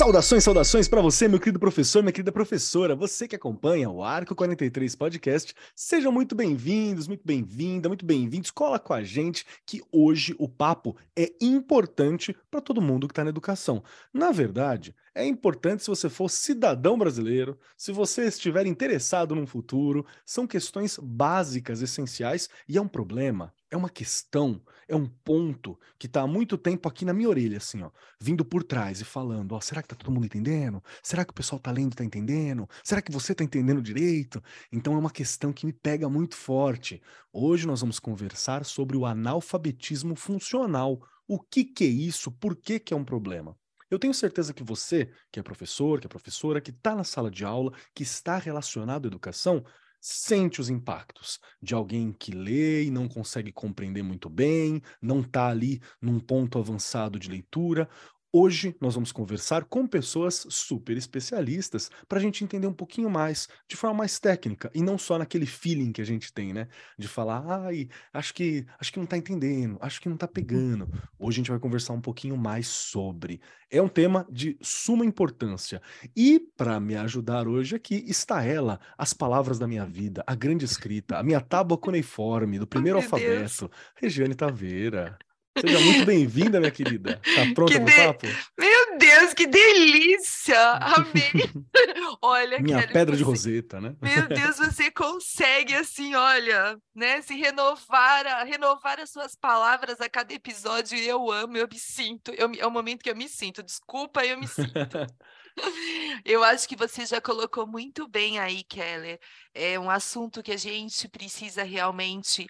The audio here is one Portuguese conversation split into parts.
Saudações, saudações para você, meu querido professor, minha querida professora, você que acompanha o Arco 43 Podcast. Sejam muito bem-vindos, muito bem-vinda, muito bem-vindos. Cola com a gente que hoje o papo é importante para todo mundo que está na educação. Na verdade, é importante se você for cidadão brasileiro, se você estiver interessado num futuro, são questões básicas, essenciais e é um problema é uma questão, é um ponto que está há muito tempo aqui na minha orelha, assim, ó, vindo por trás e falando, ó, será que tá todo mundo entendendo? Será que o pessoal tá lendo e tá entendendo? Será que você tá entendendo direito? Então é uma questão que me pega muito forte. Hoje nós vamos conversar sobre o analfabetismo funcional. O que que é isso? Por que que é um problema? Eu tenho certeza que você, que é professor, que é professora, que está na sala de aula, que está relacionado à educação, sente os impactos de alguém que lê e não consegue compreender muito bem, não está ali num ponto avançado de leitura, Hoje nós vamos conversar com pessoas super especialistas para a gente entender um pouquinho mais, de forma mais técnica, e não só naquele feeling que a gente tem, né? De falar, ai, acho que acho que não está entendendo, acho que não está pegando. Hoje a gente vai conversar um pouquinho mais sobre. É um tema de suma importância. E para me ajudar hoje aqui está ela, as palavras da minha vida, a grande escrita, a minha tábua cuneiforme do primeiro oh, alfabeto, Deus. Regiane Taveira. Seja muito bem-vinda, minha querida. Tá pronta o de... papo? Meu Deus, que delícia! Amei! olha, minha Kelly, pedra você... de roseta, né? Meu Deus, você consegue assim, olha, né, se renovar, renovar as suas palavras a cada episódio. E eu amo, eu me sinto, eu, é o momento que eu me sinto. Desculpa, eu me sinto. Eu acho que você já colocou muito bem aí, Keller. É um assunto que a gente precisa realmente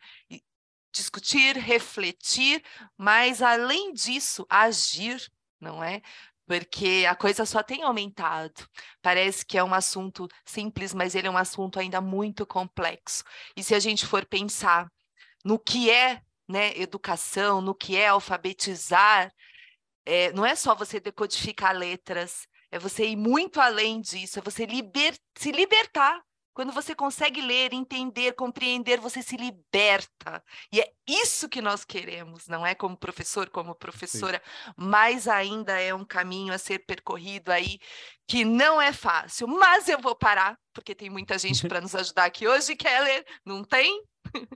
discutir, refletir, mas além disso, agir, não é? Porque a coisa só tem aumentado. Parece que é um assunto simples, mas ele é um assunto ainda muito complexo. E se a gente for pensar no que é né, educação, no que é alfabetizar, é, não é só você decodificar letras, é você ir muito além disso, é você liber, se libertar quando você consegue ler, entender, compreender, você se liberta. E é isso que nós queremos, não é como professor, como professora, Sim. mas ainda é um caminho a ser percorrido aí que não é fácil. Mas eu vou parar, porque tem muita gente para nos ajudar aqui hoje, Keller, não tem?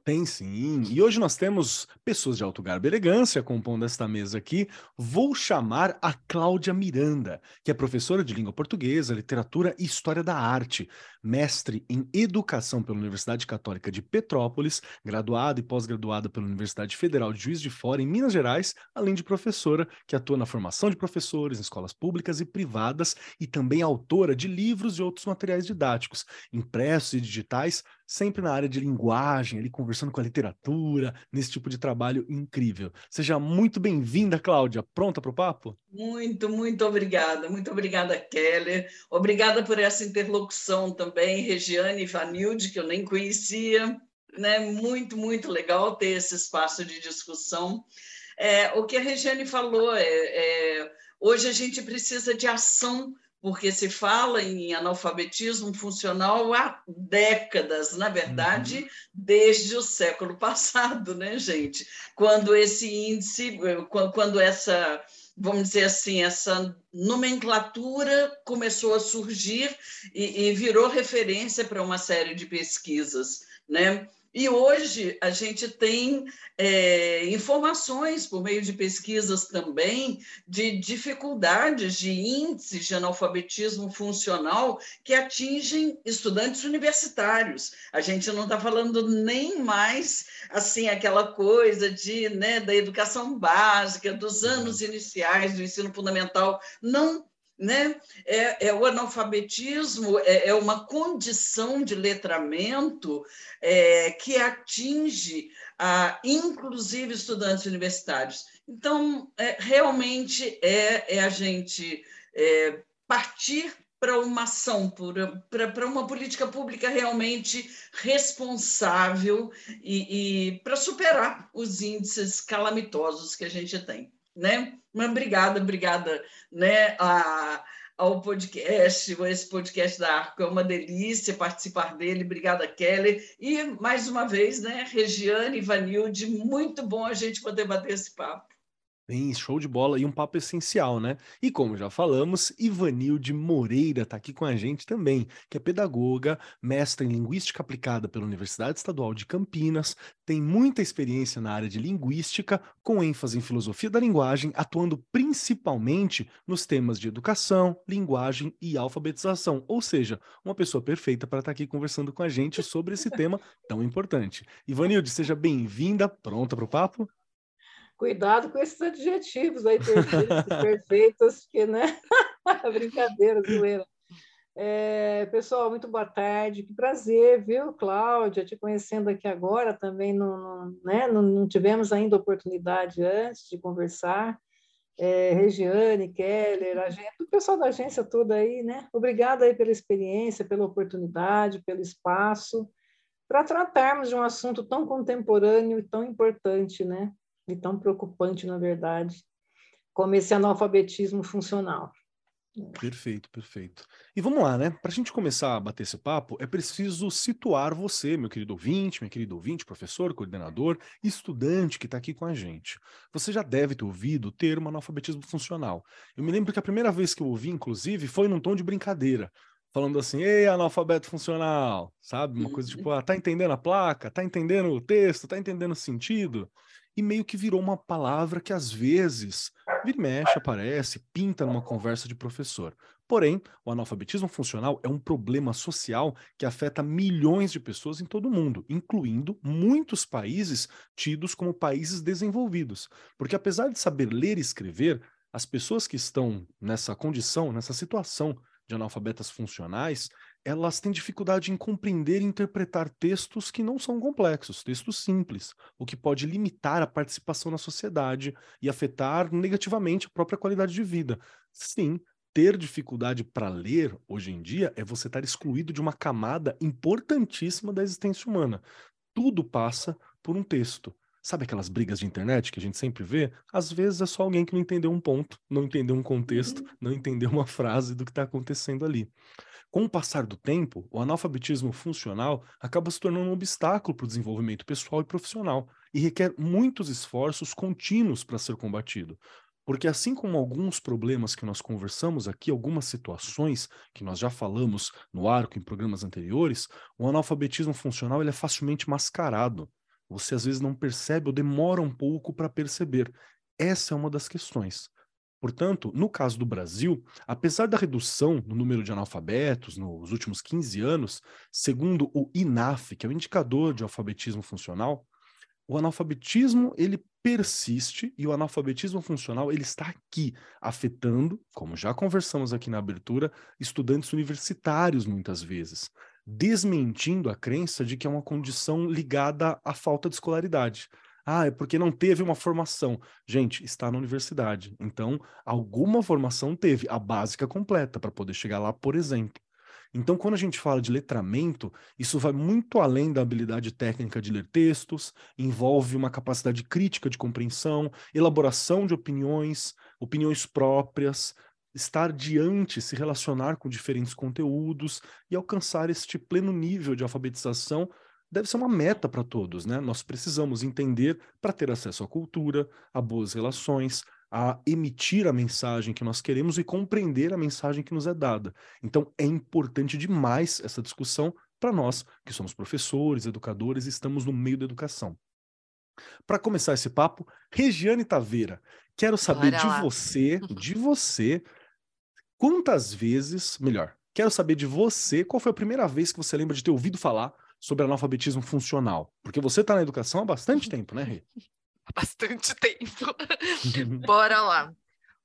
Tem sim. E hoje nós temos pessoas de alto garbo e elegância compondo esta mesa aqui. Vou chamar a Cláudia Miranda, que é professora de língua portuguesa, literatura e história da arte, mestre em educação pela Universidade Católica de Petrópolis, graduada e pós-graduada pela Universidade Federal de Juiz de Fora, em Minas Gerais, além de professora que atua na formação de professores em escolas públicas e privadas e também autora de livros e outros materiais didáticos, impressos e digitais sempre na área de linguagem, ali conversando com a literatura, nesse tipo de trabalho incrível. Seja muito bem-vinda, Cláudia. Pronta para o papo? Muito, muito obrigada. Muito obrigada, Keller. Obrigada por essa interlocução também, Regiane e Vanilde, que eu nem conhecia. Né? Muito, muito legal ter esse espaço de discussão. É, o que a Regiane falou é, é hoje a gente precisa de ação porque se fala em analfabetismo funcional há décadas, na verdade, uhum. desde o século passado, né, gente? Quando esse índice, quando essa, vamos dizer assim, essa nomenclatura começou a surgir e, e virou referência para uma série de pesquisas, né? E hoje a gente tem é, informações, por meio de pesquisas também, de dificuldades de índices de analfabetismo funcional que atingem estudantes universitários. A gente não está falando nem mais assim aquela coisa de né, da educação básica, dos anos iniciais do ensino fundamental. Não né? É, é, o analfabetismo é, é, uma condição de letramento é, que atinge, a, inclusive, estudantes universitários. Então, é, realmente é, é, a gente é, partir para uma ação, para uma política pública realmente responsável e, e para superar os índices calamitosos que a gente tem. Né? Mas obrigada, obrigada, né? A, ao podcast, esse podcast da Arco. É uma delícia participar dele. Obrigada, Kelly. E, mais uma vez, né, Regiane e Vanilde, muito bom a gente poder bater esse papo. Bem, show de bola e um papo essencial, né? E como já falamos, Ivanilde Moreira está aqui com a gente também, que é pedagoga, mestra em Linguística Aplicada pela Universidade Estadual de Campinas, tem muita experiência na área de linguística, com ênfase em filosofia da linguagem, atuando principalmente nos temas de educação, linguagem e alfabetização, ou seja, uma pessoa perfeita para estar tá aqui conversando com a gente sobre esse tema tão importante. Ivanilde, seja bem-vinda, pronta para o papo? Cuidado com esses adjetivos aí perfeitos, que, né? Brincadeira, zoeira. É, pessoal, muito boa tarde, que prazer, viu, Cláudia, te conhecendo aqui agora, também não, não, né, não, não tivemos ainda oportunidade antes de conversar, é, Regiane, Keller, a gente, o pessoal da agência toda aí, né, obrigada aí pela experiência, pela oportunidade, pelo espaço, para tratarmos de um assunto tão contemporâneo e tão importante, né, e tão preocupante, na verdade, como esse analfabetismo funcional. Perfeito, perfeito. E vamos lá, né? Para a gente começar a bater esse papo, é preciso situar você, meu querido ouvinte, minha querida ouvinte, professor, coordenador, estudante que está aqui com a gente. Você já deve ter ouvido o termo analfabetismo funcional. Eu me lembro que a primeira vez que eu ouvi, inclusive, foi num tom de brincadeira, falando assim, ei, analfabeto funcional, sabe? Uma coisa tipo, ah, tá entendendo a placa? Tá entendendo o texto? Tá entendendo o sentido? E meio que virou uma palavra que às vezes vira e mexe, aparece, pinta numa conversa de professor. Porém, o analfabetismo funcional é um problema social que afeta milhões de pessoas em todo o mundo, incluindo muitos países tidos como países desenvolvidos. Porque apesar de saber ler e escrever, as pessoas que estão nessa condição, nessa situação de analfabetas funcionais, elas têm dificuldade em compreender e interpretar textos que não são complexos, textos simples, o que pode limitar a participação na sociedade e afetar negativamente a própria qualidade de vida. Sim, ter dificuldade para ler hoje em dia é você estar excluído de uma camada importantíssima da existência humana. Tudo passa por um texto. Sabe aquelas brigas de internet que a gente sempre vê? Às vezes é só alguém que não entendeu um ponto, não entendeu um contexto, uhum. não entendeu uma frase do que está acontecendo ali. Com o passar do tempo, o analfabetismo funcional acaba se tornando um obstáculo para o desenvolvimento pessoal e profissional e requer muitos esforços contínuos para ser combatido. Porque, assim como alguns problemas que nós conversamos aqui, algumas situações que nós já falamos no arco em programas anteriores, o analfabetismo funcional ele é facilmente mascarado. Você às vezes não percebe ou demora um pouco para perceber. Essa é uma das questões. Portanto, no caso do Brasil, apesar da redução no número de analfabetos nos últimos 15 anos, segundo o INAF, que é o indicador de alfabetismo funcional, o analfabetismo ele persiste e o analfabetismo funcional ele está aqui afetando, como já conversamos aqui na abertura, estudantes universitários muitas vezes, desmentindo a crença de que é uma condição ligada à falta de escolaridade. Ah, é porque não teve uma formação. Gente, está na universidade. Então, alguma formação teve, a básica completa, para poder chegar lá, por exemplo. Então, quando a gente fala de letramento, isso vai muito além da habilidade técnica de ler textos, envolve uma capacidade crítica de compreensão, elaboração de opiniões, opiniões próprias, estar diante, se relacionar com diferentes conteúdos e alcançar este pleno nível de alfabetização deve ser uma meta para todos, né? Nós precisamos entender para ter acesso à cultura, a boas relações, a emitir a mensagem que nós queremos e compreender a mensagem que nos é dada. Então é importante demais essa discussão para nós que somos professores, educadores e estamos no meio da educação. Para começar esse papo, Regiane Taveira, quero saber Bora de lá. você, de você, quantas vezes, melhor, quero saber de você, qual foi a primeira vez que você lembra de ter ouvido falar sobre analfabetismo funcional? Porque você está na educação há bastante tempo, né, Rê? Há bastante tempo. Bora lá.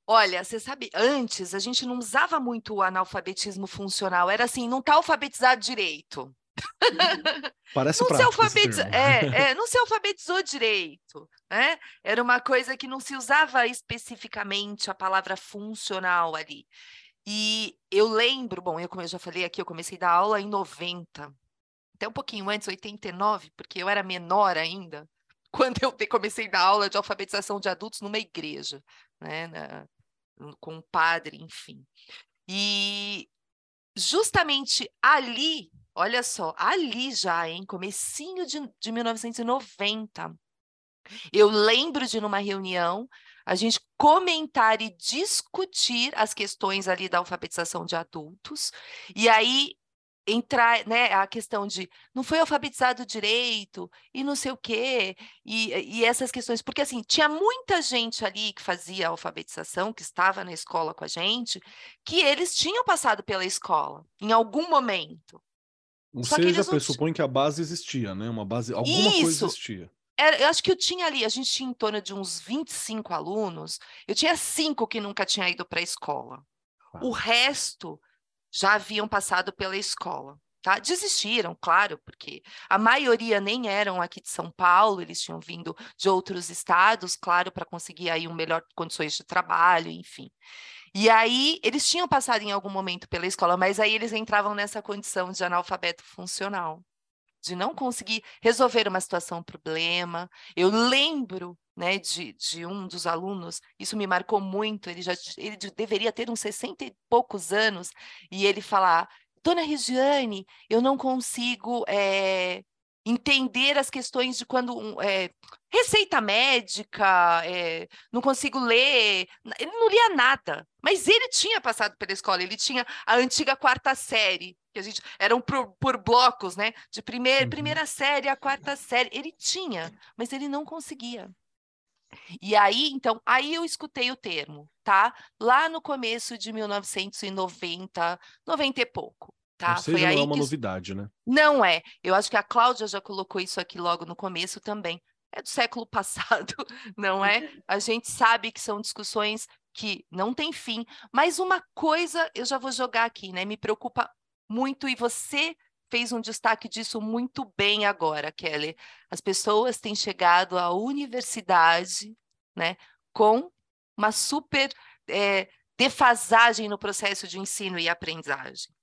Olha, você sabe, antes a gente não usava muito o analfabetismo funcional. Era assim, não está alfabetizado direito. Parece não prático se alfabetiz... é, é, não se alfabetizou direito. Né? Era uma coisa que não se usava especificamente a palavra funcional ali. E eu lembro, bom, eu, como eu já falei aqui, eu comecei a dar aula em 90 até um pouquinho antes, 89, porque eu era menor ainda, quando eu comecei a dar aula de alfabetização de adultos numa igreja, né, na, com um padre, enfim. E justamente ali, olha só, ali já, em comecinho de, de 1990, eu lembro de numa reunião a gente comentar e discutir as questões ali da alfabetização de adultos, e aí entrar, né, a questão de não foi alfabetizado direito e não sei o quê, e, e essas questões, porque assim, tinha muita gente ali que fazia alfabetização, que estava na escola com a gente, que eles tinham passado pela escola em algum momento. Ou Só seja, pressupõe que a base existia, né? Uma base, alguma Isso. coisa existia. Era, eu acho que eu tinha ali, a gente tinha em torno de uns 25 alunos, eu tinha cinco que nunca tinha ido para a escola. Ah. O resto já haviam passado pela escola. Tá? Desistiram, claro, porque a maioria nem eram aqui de São Paulo, eles tinham vindo de outros estados, claro, para conseguir aí um melhor condições de trabalho, enfim. E aí eles tinham passado em algum momento pela escola, mas aí eles entravam nessa condição de analfabeto funcional, de não conseguir resolver uma situação, um problema. Eu lembro né, de, de um dos alunos, isso me marcou muito, ele já ele deveria ter uns 60 e poucos anos, e ele falar, Dona Regiane, eu não consigo é, entender as questões de quando é, receita médica, é, não consigo ler, ele não lia nada, mas ele tinha passado pela escola, ele tinha a antiga quarta série, que a gente eram por, por blocos, né? De primeir, uhum. primeira série a quarta série, ele tinha, mas ele não conseguia. E aí, então, aí eu escutei o termo, tá? Lá no começo de 1990, 90 e pouco. Tá? Ou seja, Foi aí não é uma que... novidade, né? Não é. Eu acho que a Cláudia já colocou isso aqui logo no começo também. É do século passado, não é? A gente sabe que são discussões que não têm fim, mas uma coisa eu já vou jogar aqui, né? Me preocupa muito e você fez um destaque disso muito bem agora, Kelly. As pessoas têm chegado à universidade né, com uma super é, defasagem no processo de ensino e aprendizagem.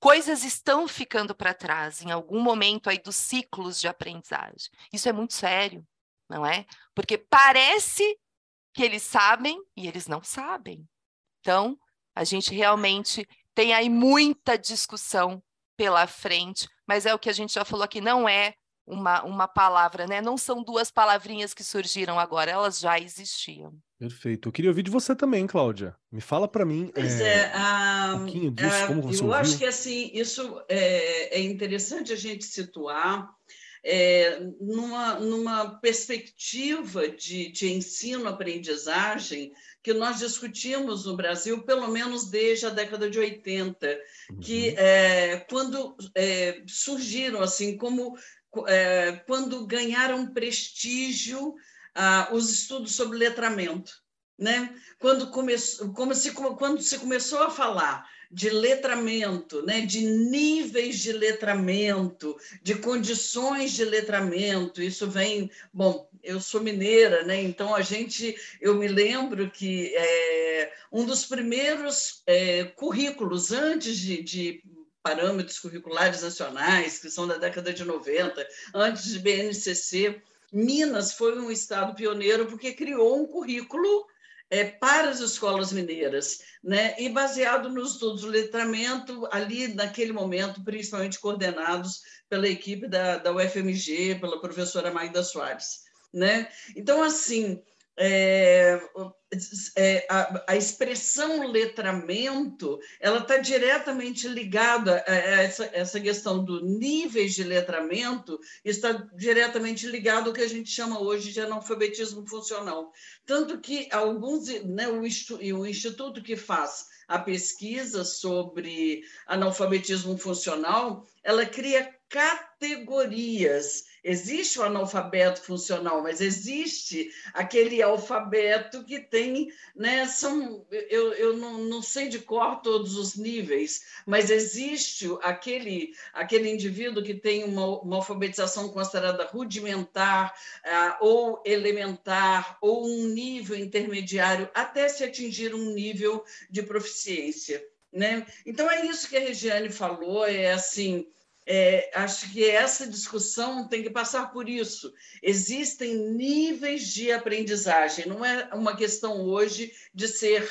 Coisas estão ficando para trás em algum momento aí dos ciclos de aprendizagem. Isso é muito sério, não é? Porque parece que eles sabem e eles não sabem. Então, a gente realmente tem aí muita discussão pela frente, mas é o que a gente já falou aqui, não é uma, uma palavra, né? Não são duas palavrinhas que surgiram agora, elas já existiam. Perfeito. Eu queria ouvir de você também, Cláudia. Me fala para mim pois é, é, a, um pouquinho disso, a, como você Eu ouviu. acho que assim isso é, é interessante a gente situar é, numa, numa perspectiva de, de ensino-aprendizagem que nós discutimos no Brasil, pelo menos desde a década de 80, uhum. que é, quando surgiram, assim, como quando ganharam prestígio ah, os estudos sobre letramento. Né? Quando, come, como se, quando se começou a falar de letramento, né, de níveis de letramento, de condições de letramento. Isso vem, bom, eu sou mineira, né? Então a gente, eu me lembro que é, um dos primeiros é, currículos antes de, de parâmetros curriculares nacionais, que são da década de 90, antes de BNCC, Minas foi um estado pioneiro porque criou um currículo é, para as escolas mineiras, né? e baseado nos estudos do letramento, ali naquele momento, principalmente coordenados pela equipe da, da UFMG, pela professora Maida Soares. Né? Então, assim, é, é, a, a, expressão letramento ela está diretamente ligada a essa, essa questão do níveis de letramento está diretamente ligado ao que a gente chama hoje de analfabetismo funcional. Tanto que alguns né, o, o instituto que faz a pesquisa sobre analfabetismo funcional ela cria categorias Existe o analfabeto funcional, mas existe aquele alfabeto que tem, né? São, eu, eu não, não sei de cor todos os níveis, mas existe aquele, aquele indivíduo que tem uma, uma alfabetização considerada rudimentar, uh, ou elementar, ou um nível intermediário, até se atingir um nível de proficiência. Né? Então, é isso que a Regiane falou, é assim é, acho que essa discussão tem que passar por isso. Existem níveis de aprendizagem, não é uma questão hoje de ser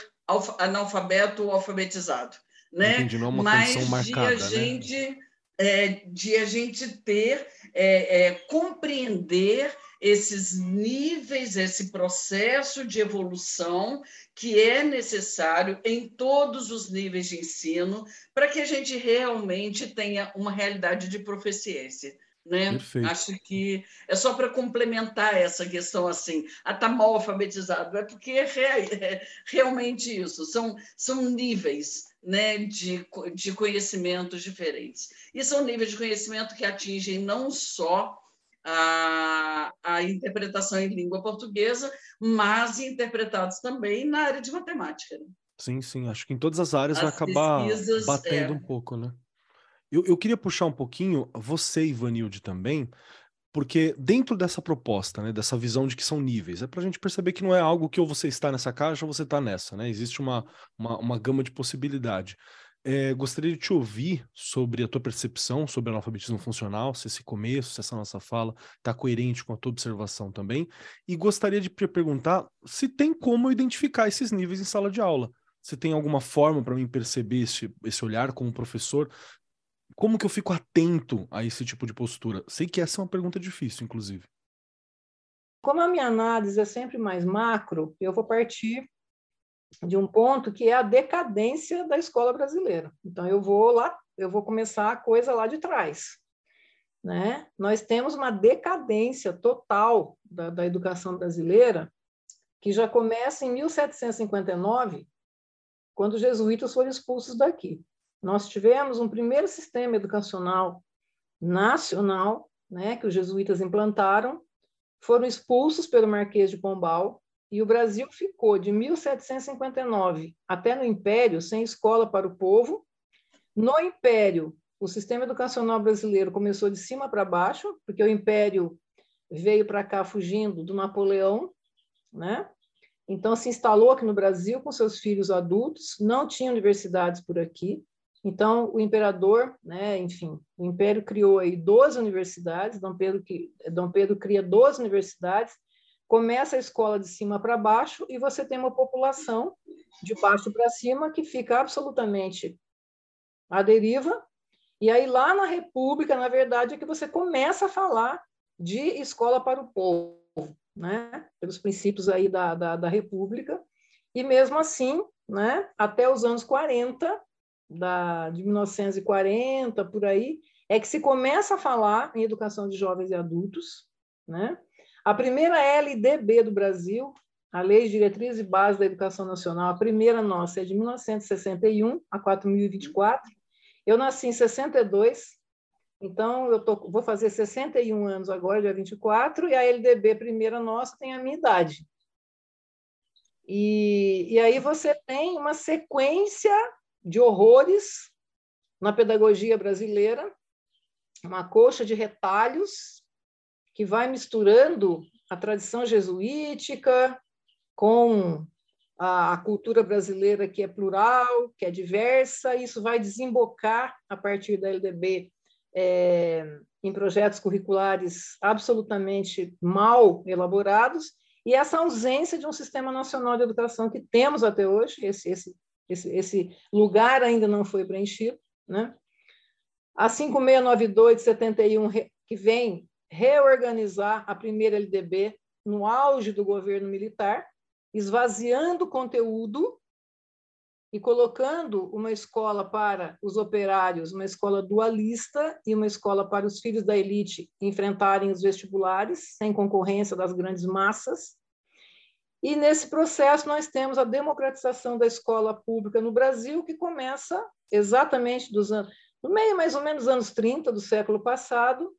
analfabeto ou alfabetizado, né? Entendi, não é uma Mas marcada, de a né? gente é, de a gente ter é, é, compreender esses níveis, esse processo de evolução que é necessário em todos os níveis de ensino para que a gente realmente tenha uma realidade de proficiência. Né? Acho que é só para complementar essa questão assim, a tá mal alfabetizado, é porque é, é realmente isso, são, são níveis né, de, de conhecimentos diferentes. E são níveis de conhecimento que atingem não só a, a interpretação em língua portuguesa, mas interpretados também na área de matemática. Né? Sim, sim. Acho que em todas as áreas as vai acabar batendo é... um pouco, né? Eu, eu queria puxar um pouquinho você, Ivanilde, também, porque dentro dessa proposta, né, dessa visão de que são níveis, é para a gente perceber que não é algo que ou você está nessa caixa ou você está nessa, né? Existe uma, uma, uma gama de possibilidade. É, gostaria de te ouvir sobre a tua percepção sobre analfabetismo funcional, se esse começo, se essa nossa fala está coerente com a tua observação também. E gostaria de te perguntar se tem como identificar esses níveis em sala de aula. Se tem alguma forma para mim perceber esse, esse olhar como professor. Como que eu fico atento a esse tipo de postura? Sei que essa é uma pergunta difícil, inclusive. Como a minha análise é sempre mais macro, eu vou partir de um ponto que é a decadência da escola brasileira. Então eu vou lá, eu vou começar a coisa lá de trás. Né? Nós temos uma decadência total da, da educação brasileira que já começa em 1759, quando os jesuítas foram expulsos daqui. Nós tivemos um primeiro sistema educacional nacional, né, que os jesuítas implantaram, foram expulsos pelo Marquês de Pombal, e o Brasil ficou de 1759 até no Império sem escola para o povo. No Império, o sistema educacional brasileiro começou de cima para baixo, porque o Império veio para cá fugindo do Napoleão, né? Então se instalou aqui no Brasil com seus filhos adultos, não tinha universidades por aqui. Então o imperador, né, enfim, o império criou aí 12 universidades, Dom Pedro que Dom Pedro cria 12 universidades começa a escola de cima para baixo e você tem uma população de baixo para cima que fica absolutamente à deriva. E aí, lá na República, na verdade, é que você começa a falar de escola para o povo, né? pelos princípios aí da, da, da República. E mesmo assim, né, até os anos 40, da, de 1940, por aí, é que se começa a falar em educação de jovens e adultos, né? A primeira LDB do Brasil, a Lei de Diretrizes e Bases da Educação Nacional, a primeira nossa é de 1961 a 4024. Eu nasci em 62, então eu tô, vou fazer 61 anos agora, dia 24, e a LDB primeira nossa tem a minha idade. E, e aí você tem uma sequência de horrores na pedagogia brasileira, uma coxa de retalhos que vai misturando a tradição jesuítica com a, a cultura brasileira que é plural, que é diversa, isso vai desembocar a partir da LDB é, em projetos curriculares absolutamente mal elaborados, e essa ausência de um sistema nacional de educação que temos até hoje, esse, esse, esse, esse lugar ainda não foi preenchido. Né? A 5692 de 71, que vem reorganizar a primeira LDB no auge do governo militar, esvaziando conteúdo e colocando uma escola para os operários, uma escola dualista e uma escola para os filhos da elite enfrentarem os vestibulares, sem concorrência das grandes massas. E nesse processo nós temos a democratização da escola pública no Brasil, que começa exatamente dos anos, no meio mais ou menos anos 30 do século passado,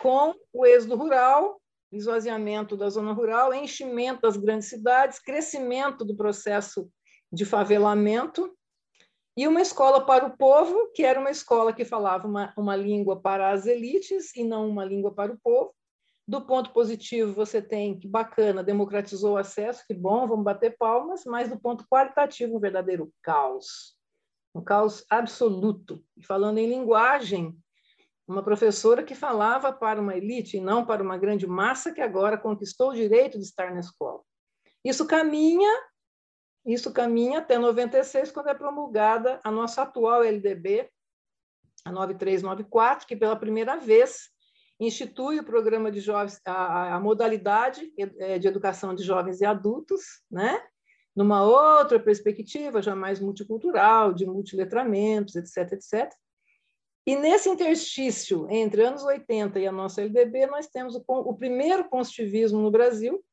com o êxodo rural, esvaziamento da zona rural, enchimento das grandes cidades, crescimento do processo de favelamento, e uma escola para o povo, que era uma escola que falava uma, uma língua para as elites e não uma língua para o povo. Do ponto positivo, você tem que bacana, democratizou o acesso, que bom, vamos bater palmas, mas do ponto qualitativo, um verdadeiro caos. Um caos absoluto. E falando em linguagem, uma professora que falava para uma elite e não para uma grande massa que agora conquistou o direito de estar na escola. Isso caminha, isso caminha até 96, quando é promulgada a nossa atual LDB, a 9394, que pela primeira vez institui o programa de jovens, a, a modalidade é, de educação de jovens e adultos, né? numa outra perspectiva, já mais multicultural, de multiletramentos, etc., etc. E nesse interstício entre anos 80 e a nossa LDB, nós temos o, o primeiro construtivismo no Brasil,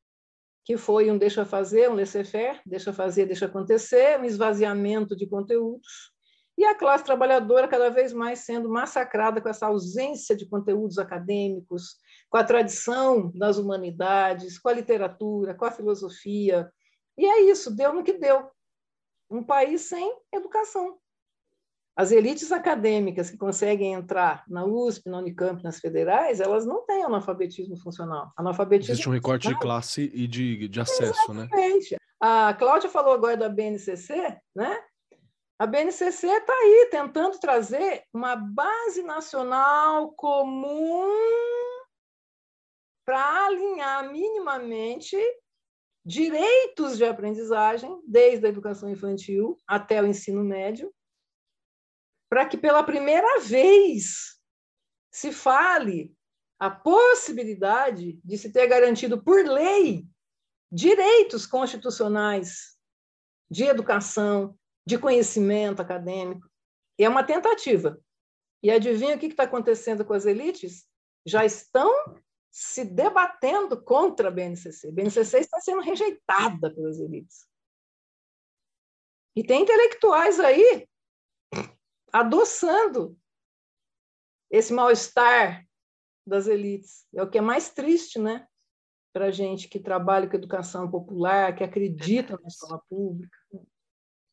que foi um deixa fazer, um laissez-faire, deixa fazer, deixa acontecer, um esvaziamento de conteúdos, e a classe trabalhadora cada vez mais sendo massacrada com essa ausência de conteúdos acadêmicos, com a tradição das humanidades, com a literatura, com a filosofia. E é isso, deu no que deu. Um país sem educação. As elites acadêmicas que conseguem entrar na USP, na Unicamp, nas federais, elas não têm analfabetismo funcional. Analfabetismo Existe um recorte de classe e de, de acesso, né? Exatamente. né? A Cláudia falou agora da BNCC, né? A BNCC está aí tentando trazer uma base nacional comum para alinhar minimamente direitos de aprendizagem, desde a educação infantil até o ensino médio, para que pela primeira vez se fale a possibilidade de se ter garantido por lei direitos constitucionais de educação, de conhecimento acadêmico. É uma tentativa. E adivinha o que está acontecendo com as elites? Já estão se debatendo contra a BNCC. A BNCC está sendo rejeitada pelas elites. E tem intelectuais aí adoçando esse mal-estar das elites. É o que é mais triste, né? Para a gente que trabalha com educação popular, que acredita na escola pública.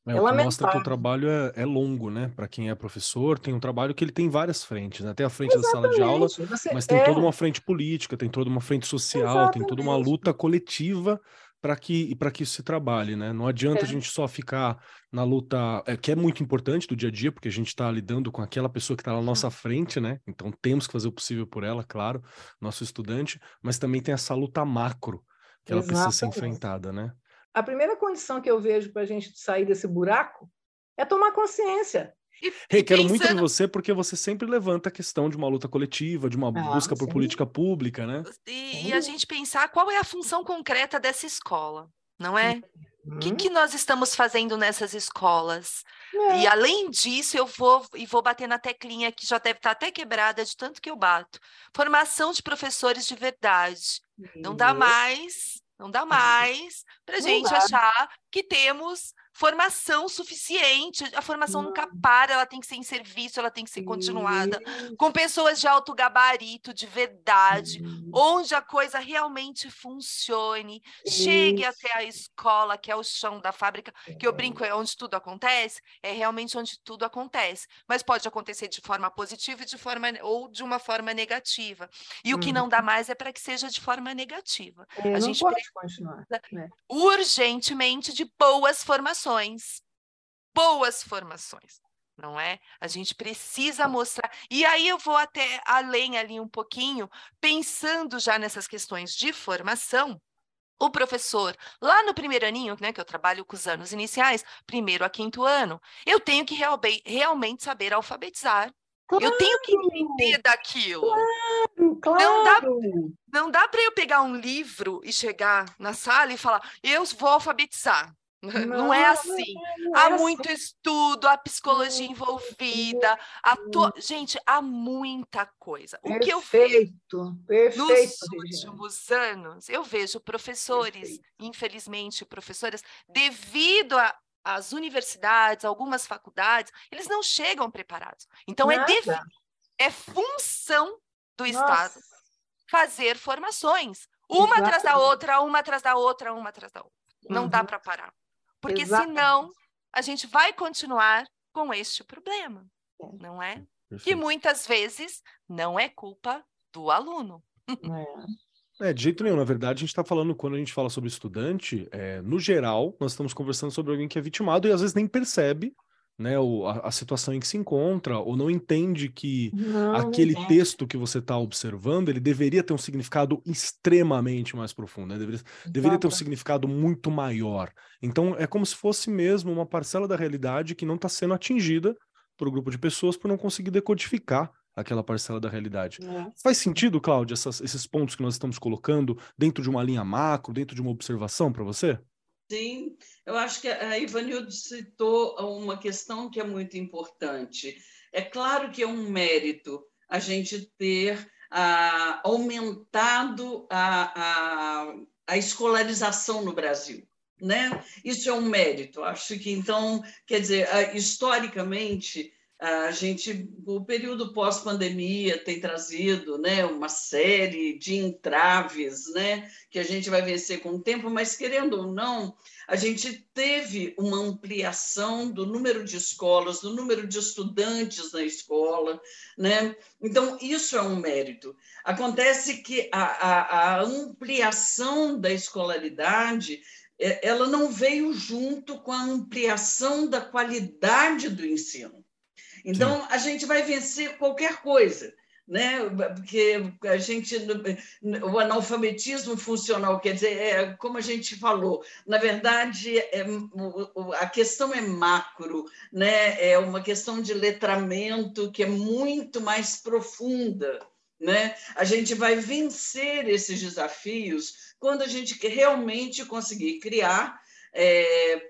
É, é o que mostra que o trabalho é, é longo, né? Para quem é professor, tem um trabalho que ele tem várias frentes, né? Tem a frente Exatamente. da sala de aula, Você mas tem é... toda uma frente política, tem toda uma frente social, Exatamente. tem toda uma luta coletiva para que para que isso se trabalhe, né? Não adianta é. a gente só ficar na luta, é, que é muito importante do dia a dia, porque a gente está lidando com aquela pessoa que está na nossa frente, né? Então temos que fazer o possível por ela, claro, nosso estudante, mas também tem essa luta macro que ela Exatamente. precisa ser enfrentada, né? a primeira condição que eu vejo para a gente sair desse buraco é tomar consciência. Hey, quero pensando... muito de você porque você sempre levanta a questão de uma luta coletiva, de uma ah, busca por política pública, né? E, e, a gente pensar qual é a função concreta dessa escola, não é? O que, uhum. que nós estamos fazendo nessas escolas? É. E além disso, eu vou e vou bater na teclinha que já deve estar até quebrada de tanto que eu bato. Formação de professores de verdade. Não dá mais não dá mais para a gente dá. achar que temos formação suficiente. A formação nunca para, ela tem que ser em serviço, ela tem que ser continuada, com pessoas de alto gabarito, de verdade, onde a coisa realmente funcione, chegue até a escola, que é o chão da fábrica, que eu brinco, é onde tudo acontece, é realmente onde tudo acontece. Mas pode acontecer de forma positiva e de forma, ou de uma forma negativa. E o que não dá uhum. mais é para que seja de forma negativa. É, a gente pode continuar. Né? Urgentemente de boas formações formações, boas formações, não é? A gente precisa mostrar. E aí eu vou até além ali um pouquinho, pensando já nessas questões de formação. O professor, lá no primeiro aninho, né, que eu trabalho com os anos iniciais, primeiro a quinto ano, eu tenho que real, realmente saber alfabetizar. Claro, eu tenho que entender daquilo. Claro, claro. Não dá, não dá para eu pegar um livro e chegar na sala e falar, eu vou alfabetizar. Não, não, é assim. Não é há assim. muito estudo, há psicologia envolvida, há to... gente, há muita coisa. O perfeito, que eu vejo perfeito, nos últimos anos, eu vejo professores, perfeito. infelizmente, professoras, devido a as universidades, algumas faculdades, eles não chegam preparados. Então é, é função do Nossa. Estado fazer formações, uma atrás da outra, uma atrás da outra, uma atrás da outra. Não uhum. dá para parar. Porque Exatamente. senão a gente vai continuar com este problema, é. não é? Perfeito. Que muitas vezes não é culpa do aluno. É. É, de jeito nenhum. Na verdade, a gente está falando, quando a gente fala sobre estudante, é, no geral, nós estamos conversando sobre alguém que é vitimado e às vezes nem percebe né, o, a, a, situação em que se encontra, ou não entende que não, aquele não texto que você está observando, ele deveria ter um significado extremamente mais profundo, né? deveria, deveria ter um significado muito maior. Então, é como se fosse mesmo uma parcela da realidade que não está sendo atingida por um grupo de pessoas por não conseguir decodificar aquela parcela da realidade. É. Faz sentido, Cláudia, esses pontos que nós estamos colocando dentro de uma linha macro, dentro de uma observação para você? Sim, eu acho que a Ivanildo citou uma questão que é muito importante. É claro que é um mérito a gente ter ah, aumentado a, a, a escolarização no Brasil. Né? Isso é um mérito. Acho que, então, quer dizer, ah, historicamente, a gente, o período pós-pandemia tem trazido né, uma série de entraves né, que a gente vai vencer com o tempo, mas querendo ou não, a gente teve uma ampliação do número de escolas, do número de estudantes na escola. Né? Então, isso é um mérito. Acontece que a, a, a ampliação da escolaridade é, ela não veio junto com a ampliação da qualidade do ensino. Então, Sim. a gente vai vencer qualquer coisa. Né? Porque a gente o analfabetismo funcional quer dizer é como a gente falou na verdade é, a questão é macro né é uma questão de letramento que é muito mais profunda né a gente vai vencer esses desafios quando a gente realmente conseguir criar é,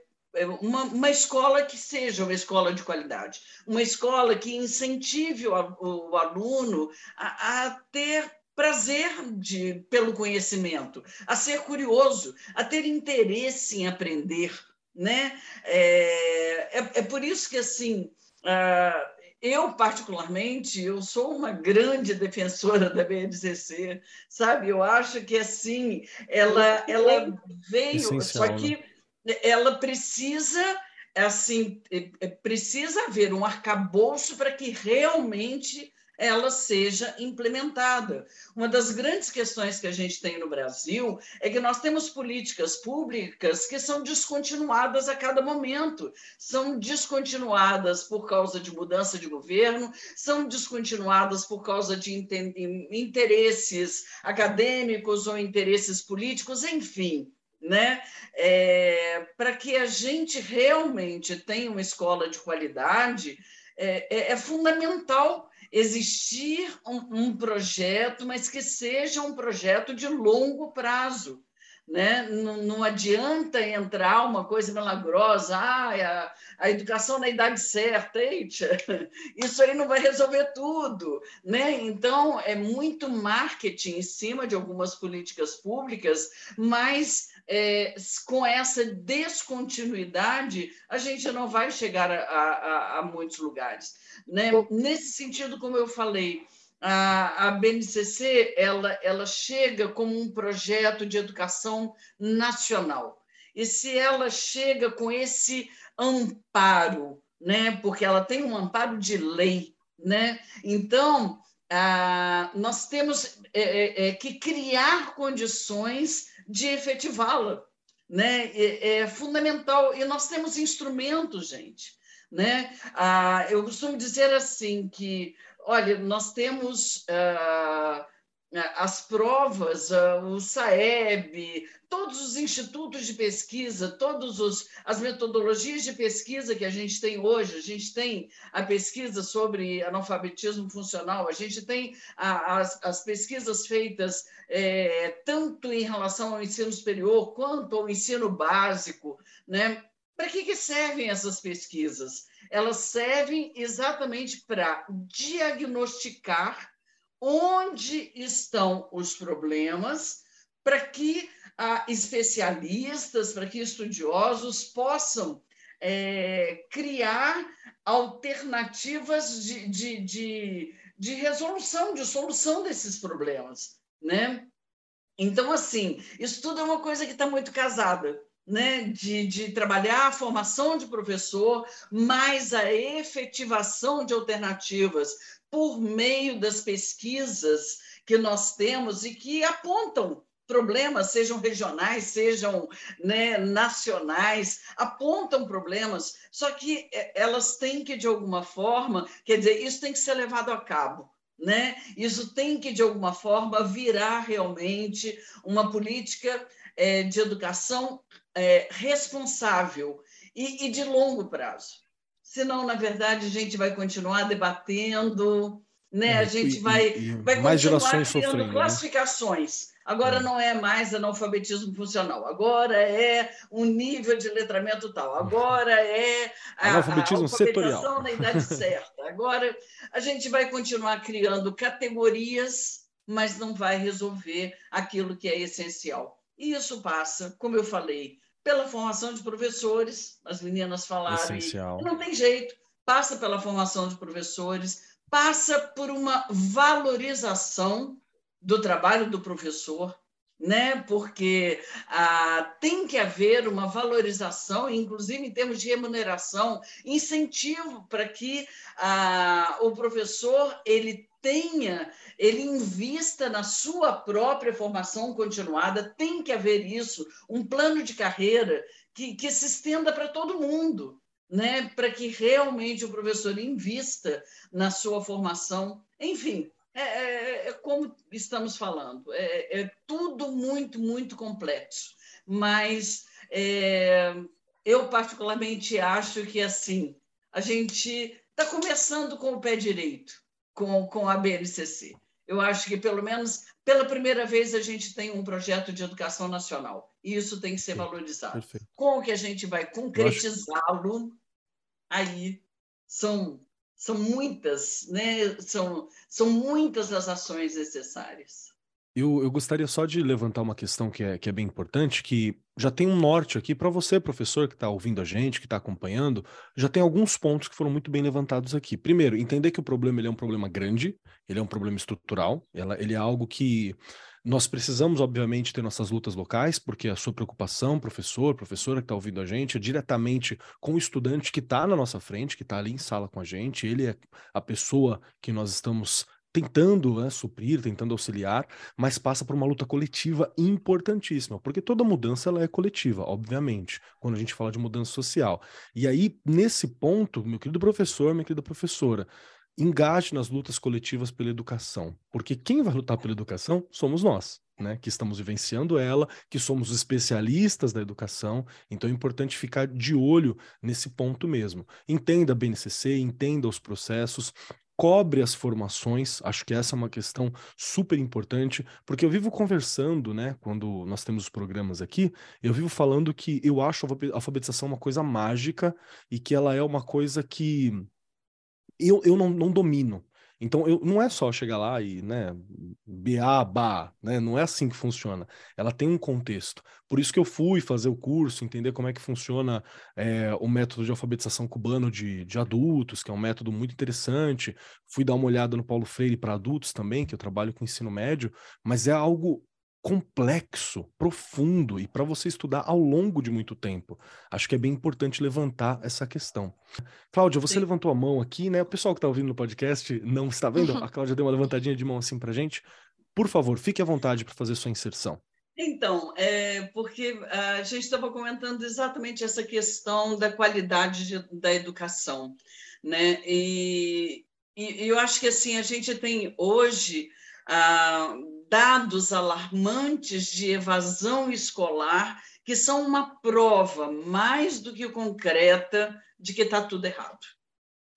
uma, uma, escola que seja uma escola de qualidade, uma escola que incentive o, o aluno a, a ter prazer de, pelo conhecimento, a ser curioso, a ter interesse em aprender. Né? É, é, é por isso que, assim, uh, eu, particularmente, eu sou uma grande defensora da BNCC, sabe? Eu acho que, assim, ela, ela veio... Essencial, só que... Ela precisa assim é, é, precisa haver um arcabouço para que realmente ela seja implementada. Uma das grandes questões que a gente tem no Brasil é que nós temos políticas públicas que são descontinuadas a cada momento, são descontinuadas por causa de mudança de governo, são descontinuadas por causa de interesses acadêmicos ou interesses políticos, enfim né? É, para que a gente realmente tenha uma escola de qualidade, é, é, é fundamental existir um, um, projeto, mas que seja um projeto de longo prazo. Né? Não, não adianta entrar uma coisa milagrosa, ah, a, a educação na idade certa, eita, isso aí não vai resolver tudo. Né? Então, é muito marketing em cima de algumas políticas públicas, mas é, com essa descontinuidade, a gente não vai chegar a, a, a muitos lugares. Né? Nesse sentido, como eu falei, a, a BNCC ela, ela chega como um projeto de educação nacional. E se ela chega com esse amparo, né? porque ela tem um amparo de lei, né? então ah, nós temos é, é, é que criar condições de efetivá-la. Né? É, é, fundamental. E nós temos instrumentos, gente. Né? Ah, eu costumo dizer assim que, olha, nós temos ah, as provas, ah, o SAEB, todos os institutos de pesquisa, todas as metodologias de pesquisa que a gente tem hoje, a gente tem a pesquisa sobre analfabetismo funcional, a gente tem a, as, as, pesquisas feitas é, tanto em relação ao ensino superior quanto ao ensino básico, né? Para que, que servem essas pesquisas? Elas servem exatamente para diagnosticar onde estão os problemas, para que ah, especialistas, para que estudiosos possam é, criar alternativas de, de, de, de resolução, de solução desses problemas. Né? Então, assim, isso tudo é uma coisa que está muito casada. Né, de, de trabalhar a formação de professor, mais a efetivação de alternativas por meio das pesquisas que nós temos e que apontam problemas, sejam regionais, sejam né, nacionais, apontam problemas, só que é, elas têm que, de alguma forma, quer dizer, isso tem que ser levado a cabo. Né? Isso tem que, de alguma forma, virar realmente uma política é, de educação é, responsável e, e de longo prazo. Senão, na verdade, a gente vai continuar debatendo, né? a gente e, vai, e, vai mais continuar criando né? classificações. Agora É. não é mais analfabetismo funcional, agora é um nível de letramento tal, agora é a, Analfabetismo a setorial. na idade certa. Agora a gente vai continuar criando categorias, mas não vai resolver aquilo que é essencial. E isso passa, como eu falei, pela formação de professores, as meninas falaram, Essencial. e não tem jeito, passa pela formação de professores, passa por uma valorização do trabalho do professor, né? Porque ah, tem que haver uma valorização, inclusive em termos de remuneração, incentivo para que ah, o professor ele tenha, ele invista na sua própria formação continuada, tem que haver isso, um plano de carreira que, que se estenda para todo mundo, né? Para que realmente o professor invista na sua formação, enfim. É, é- é como estamos falando, é, é tudo muito, muito complexo. Mas é, eu, particularmente, acho que assim a gente está começando com o pé direito, com, com a BNCC. Eu acho que, pelo menos, pela primeira vez, a gente tem um projeto de educação nacional. E isso tem que ser valorizado. Perfeito. Como que a gente vai concretizá-lo? Aí são, são muitas, né? São, são muitas as ações necessárias. Eu, eu gostaria só de levantar uma questão que é, que é bem importante, que já tem um norte aqui para você, professor, que está ouvindo a gente, que está acompanhando, já tem alguns pontos que foram muito bem levantados aqui. Primeiro, entender que o problema ele é um problema grande, ele é um problema estrutural, ela- ele é algo que nós precisamos, obviamente, ter nossas lutas locais, porque a sua preocupação, professor, professora que está ouvindo a gente, é diretamente com o estudante que está na nossa frente, que está ali em sala com a gente, ele é a pessoa que nós estamos tentando né, suprir, tentando auxiliar, mas passa por uma luta coletiva importantíssima, porque toda mudança ela é coletiva, obviamente, quando a gente fala de mudança social. E aí, nesse ponto, meu querido professor, minha querida professora, engaje nas lutas coletivas pela educação, porque quem vai lutar pela educação somos nós. Né, que estamos vivenciando ela, que somos especialistas da educação, então é importante ficar de olho nesse ponto mesmo. Entenda a BNCC, entenda os processos, cobre as formações, acho que essa é uma questão super importante, porque eu vivo conversando, né, quando nós temos os programas aqui, eu vivo falando que eu acho a alfabe- alfabetização uma coisa mágica e que ela é uma coisa que eu, eu não, não domino. Então, eu, não é só chegar lá e, né, BA, né, não é assim que funciona. Ela tem um contexto. Por isso que eu fui fazer o curso, entender como é que funciona é, o método de alfabetização cubano de, de adultos, que é um método muito interessante. Fui dar uma olhada no Paulo Freire para adultos também, que eu trabalho com ensino médio, mas é algo complexo, profundo e para você estudar ao longo de muito tempo. Acho que é bem importante levantar essa questão. Cláudia, você Sim. levantou a mão aqui, né? O pessoal que está ouvindo no podcast não está vendo? A Cláudia deu uma levantadinha de mão assim para gente. Por favor, fique à vontade para fazer sua inserção. Então, é porque a gente estava comentando exatamente essa questão da qualidade de- da educação, né? E, e- eu acho que assim a gente tem hoje ah, dados alarmantes de evasão escolar que são uma prova mais do que concreta de que está tudo errado,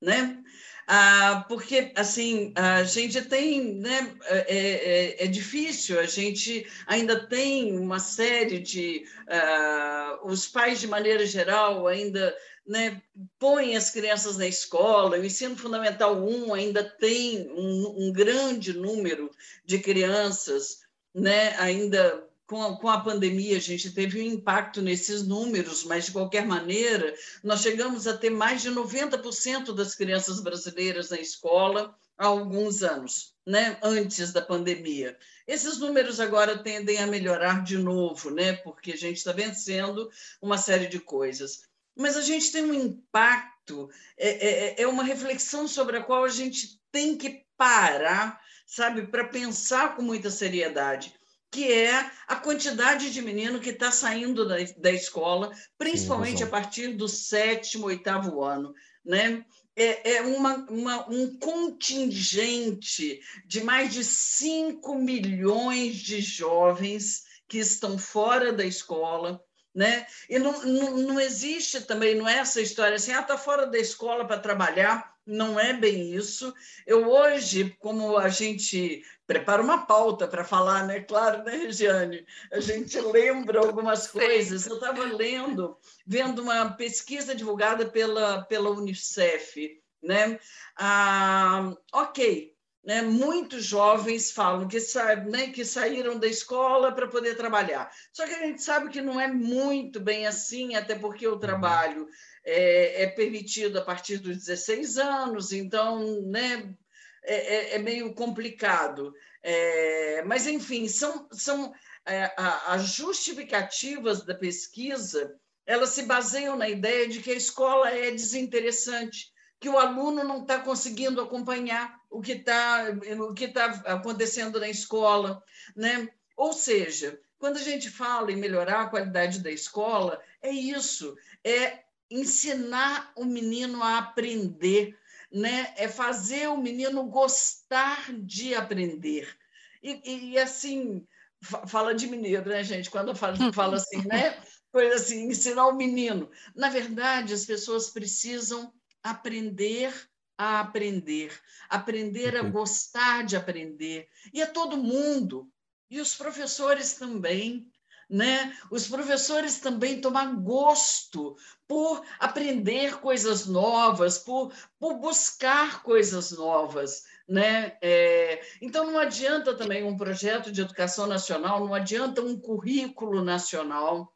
né? Ah, porque assim a gente tem, né? É, é- é difícil, a gente ainda tem uma série de ah, os pais de maneira geral ainda né, põem as crianças na escola, o ensino fundamental 1 ainda tem um, um grande número de crianças, né, ainda com a, com a pandemia a gente teve um impacto nesses números, mas de qualquer maneira nós chegamos a ter mais de 90% das crianças brasileiras na escola há alguns anos, né, antes da pandemia. Esses números agora tendem a melhorar de novo, né, porque a gente está vencendo uma série de coisas. Mas a gente tem um impacto, é, é, é uma reflexão sobre a qual a gente tem que parar, sabe, para pensar com muita seriedade. que é a quantidade de menino que está saindo da, da escola, principalmente Sim, a partir do sétimo, oitavo ano. Né? É, é uma, uma, um contingente de mais de 5 milhões de jovens que estão fora da escola, né? E não, não, não existe também, não é essa história assim, ah, está fora da escola para trabalhar, não é bem isso. Eu hoje, como a gente prepara uma pauta para falar, né? Claro, né, Regiane? A gente lembra algumas coisas. Eu estava lendo, vendo uma pesquisa divulgada pela, pela Unicef, né? Ah, ok, né? Muitos jovens falam que, sabe, né, que saíram da escola para poder trabalhar. Só que a gente sabe que não é muito bem assim, até porque o uhum. trabalho é, é permitido a partir dos 16 anos, então né, é, é, é meio complicado. É, mas, enfim, são, são é, as justificativas da pesquisa elas se baseiam na ideia de que a escola é desinteressante, que o aluno não está conseguindo acompanhar o que está o que tá acontecendo na escola, né? Ou seja, quando a gente fala em melhorar a qualidade da escola, é isso, é ensinar o menino a aprender, né? É fazer o menino gostar de aprender. E, e assim, fala de mineiro, né, gente? Quando fala, fala assim, né? Coisa assim, ensinar o menino. Na verdade, as pessoas precisam aprender a aprender, aprender a gostar de aprender. E é todo mundo, e os professores também. Né? Os professores também tomar gosto por aprender coisas novas, por, por buscar coisas novas. Né? É, então, não adianta também um projeto de educação nacional, não adianta um currículo nacional,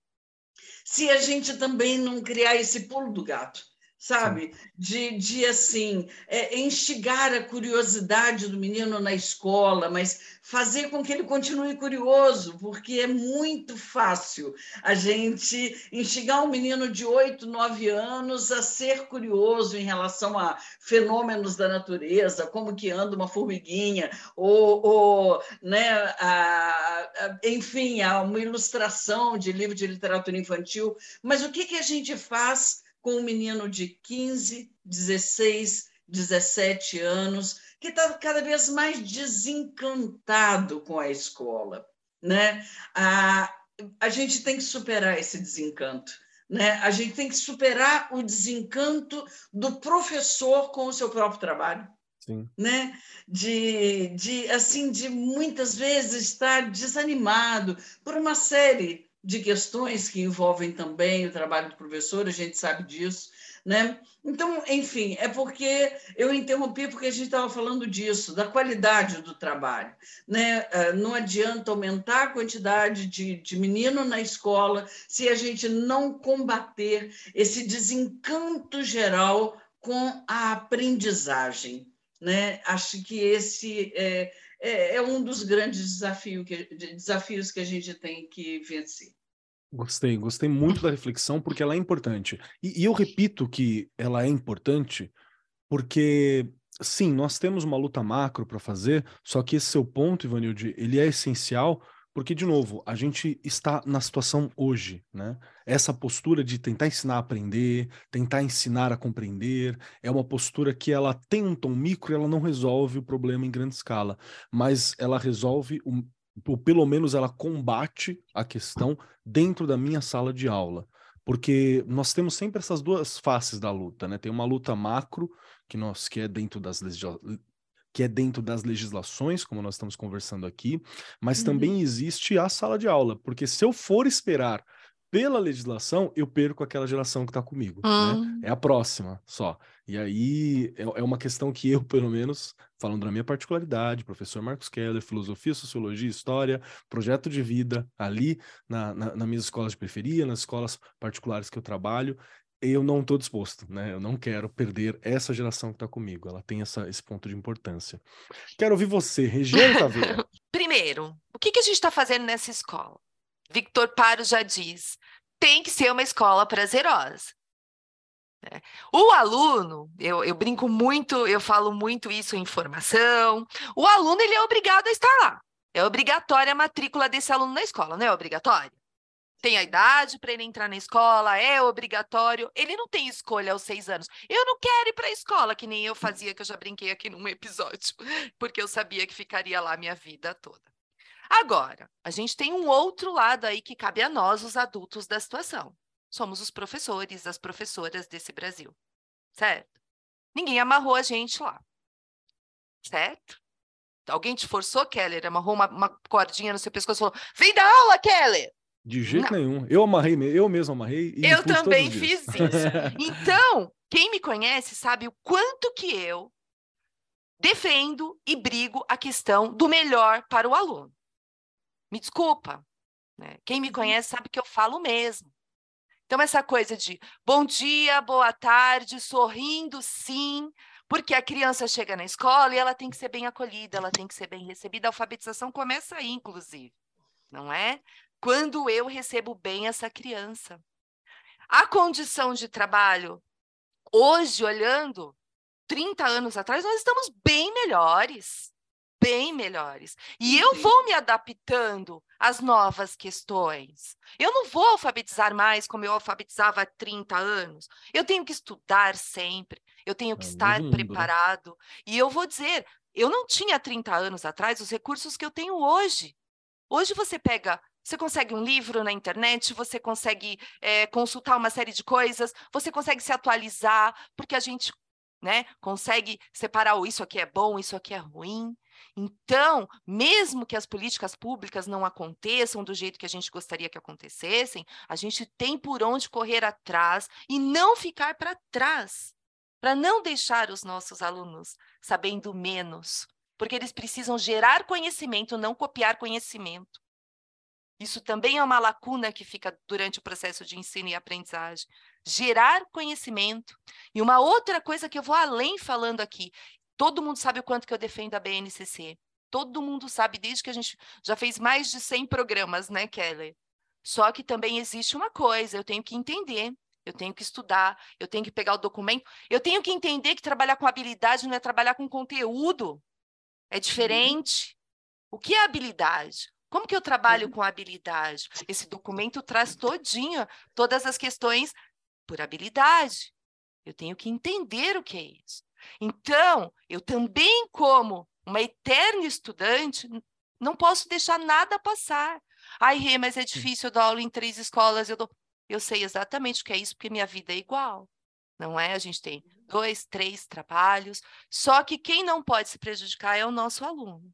se a gente também não criar esse pulo do gato sabe? De, de assim, é, instigar a curiosidade do menino na escola, mas fazer com que ele continue curioso, porque é muito fácil a gente instigar um menino de oito, nove anos a ser curioso em relação a fenômenos da natureza, como que anda uma formiguinha, ou, ou né, a, a, enfim, a uma ilustração de livro de literatura infantil. Mas o que, que a gente faz com um menino de 15, 16, 17 anos, que está cada vez mais desencantado com a escola. Né? A, a gente tem que superar esse desencanto. Né? A gente tem que superar o desencanto do professor com o seu próprio trabalho. Sim. Né? De, de, assim, de muitas vezes estar desanimado por uma série de questões que envolvem também o trabalho do professor, a gente sabe disso, né? Então, enfim, é porque eu interrompi porque a gente estava falando disso, da qualidade do trabalho, né? Ah, não adianta aumentar a quantidade de, de menino na escola se a gente não combater esse desencanto geral com a aprendizagem, né? Acho que esse é, é, é um dos grandes desafios que, desafios que a gente tem que vencer. Gostei, gostei muito da reflexão porque ela é importante. E, e eu repito que ela é importante porque, sim, nós temos uma luta macro para fazer, só que esse seu ponto, Ivanilde, ele é essencial porque, de novo, a gente está na situação hoje, né? Essa postura de tentar ensinar a aprender, tentar ensinar a compreender, é uma postura que ela tem um micro e ela não resolve o problema em grande escala, mas ela resolve o, ou pelo menos ela combate a questão dentro da minha sala de aula. Porque nós temos sempre essas duas faces da luta, né? Tem uma luta macro, que nós que é dentro das que é dentro das legislações, como nós estamos conversando aqui, mas uhum. também existe a sala de aula, porque se eu for esperar pela legislação, eu perco aquela geração que está comigo. Né? Hum. É a próxima só. E aí é, é, uma questão que eu, pelo menos, falando da minha particularidade, professor Marcos Keller, filosofia, sociologia, história, projeto de vida, ali na, na, nas minhas escolas de periferia, nas escolas particulares que eu trabalho, eu não estou disposto, né? Eu não quero perder essa geração que está comigo. Ela tem essa, esse ponto de importância. Quero ouvir você, Regiane Taveira. Primeiro, o que, que a gente está fazendo nessa escola? Victor Paro já diz, tem que ser uma escola prazerosa. Né? O aluno, eu, eu, brinco muito, eu falo muito isso em formação, o aluno ele é obrigado a estar lá. É obrigatória a matrícula desse aluno na escola, não é obrigatória? Tem a idade para ele entrar na escola, é obrigatório. Ele não tem escolha aos seis anos. Eu não quero ir para a escola, que nem eu fazia, que eu já brinquei aqui num episódio, porque eu sabia que ficaria lá minha vida toda. Agora, a gente tem um outro lado aí que cabe a nós, os adultos da situação. Somos os professores, as professoras desse Brasil, certo? Ninguém amarrou a gente lá, certo? Alguém te forçou, Keller? Amarrou uma, uma cordinha no seu pescoço e falou: vem dar aula, Keller! De jeito não. nenhum. Eu amarrei, eu mesmo amarrei. eu também fiz isso. Então, quem me conhece sabe o quanto que eu defendo e brigo a questão do melhor para o aluno. Me desculpa. Né? Quem me uhum. conhece sabe que eu falo mesmo. Então, essa coisa de bom dia, boa tarde, sorrindo sim, porque a criança chega na escola e ela tem que ser bem acolhida, ela tem que ser bem recebida. A alfabetização começa aí, inclusive, não é? Quando eu recebo bem essa criança. A condição de trabalho, hoje, olhando 30 anos atrás, nós estamos bem melhores bem melhores. E eu vou me adaptando às novas questões. Eu não vou alfabetizar mais como eu alfabetizava há 30 anos. Eu tenho que estudar sempre, eu tenho que é estar lindo, né? preparado. E eu vou dizer, eu não tinha 30 anos atrás os recursos que eu tenho hoje. Hoje você pega você consegue um livro na internet, você consegue é, consultar uma série de coisas, você consegue se atualizar, porque a gente né, consegue separar o isso aqui é bom, isso aqui é ruim. Então, mesmo que as políticas públicas não aconteçam do jeito que a gente gostaria que acontecessem, a gente tem por onde correr atrás e não ficar para trás, para não deixar os nossos alunos sabendo menos, porque eles precisam gerar conhecimento, não copiar conhecimento. Isso também é uma lacuna que fica durante o processo de ensino e aprendizagem. Gerar conhecimento. E uma outra coisa que eu vou além falando aqui, Todo mundo sabe o quanto que eu defendo a BNCC. Todo mundo sabe, desde que a gente já fez mais de 100 programas, né, Kelly? Só que também existe uma coisa, eu tenho que entender, eu tenho que estudar, eu tenho que pegar o documento, eu tenho que entender que trabalhar com habilidade não é trabalhar com conteúdo. É uhum. diferente. O que é habilidade? Como que eu trabalho uhum. com habilidade? Esse documento traz todinho todas as questões por habilidade. Eu tenho que entender o que é isso. Então, eu também, como uma eterna estudante, não posso deixar nada passar. Ai, Rê, mas é difícil, eu dou aula em três escolas, eu dou... Eu sei exatamente o que é isso, porque minha vida é igual. Não é? A gente tem dois, três trabalhos, só que quem não pode se prejudicar é o nosso aluno.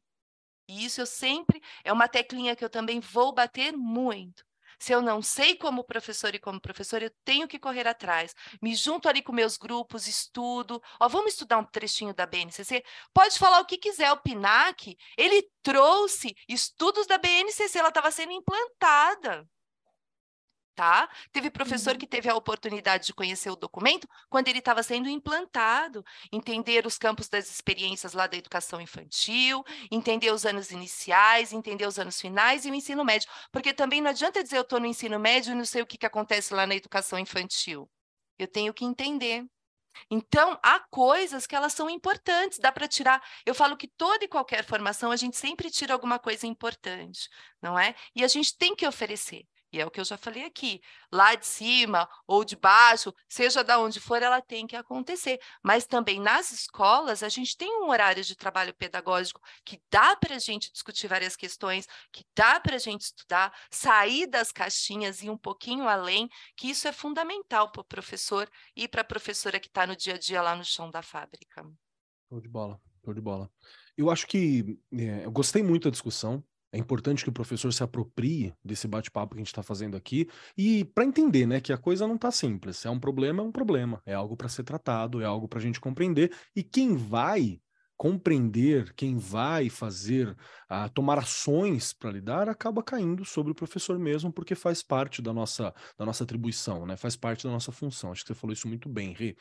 E isso eu sempre, é uma teclinha que eu também vou bater muito. Se eu não sei como professor e como professor, eu tenho que correr atrás. Me junto ali com meus grupos, estudo. Ó, vamos estudar um trechinho da BNCC? Pode falar o que quiser. O PINAC, ele trouxe estudos da BNCC, ela estava sendo implantada tá? Teve professor uhum. que teve a oportunidade de conhecer o documento quando ele estava sendo implantado, entender os campos das experiências lá da educação infantil, entender os anos iniciais, entender os anos finais e o ensino médio, porque também não adianta dizer eu estou no ensino médio e não sei o que, que acontece lá na educação infantil. Eu tenho que entender. Então, há coisas que elas são importantes, dá para tirar. Eu falo que toda e qualquer formação a gente sempre tira alguma coisa importante, não é? E a gente tem que oferecer. E é o que eu já falei aqui, lá de cima ou de baixo, seja da onde for, ela tem que acontecer. Mas também nas escolas, a gente tem um horário de trabalho pedagógico que dá para a gente discutir várias questões, que dá para a gente estudar, sair das caixinhas e um pouquinho além, que isso é fundamental para o professor e para a professora que está no dia a dia lá no chão da fábrica. Show de bola, show de bola. Eu acho que é, eu gostei muito da discussão. É importante que o professor se aproprie desse bate-papo que a gente está fazendo aqui e para entender, né, que a coisa não está simples. É um problema, é um problema. É algo para ser tratado, é algo para a gente compreender. E quem vai compreender, quem vai fazer, uh, tomar ações para lidar, acaba caindo sobre o professor mesmo, porque faz parte da nossa, da nossa atribuição, né? Faz parte da nossa função. Acho que você falou isso muito bem, Rê.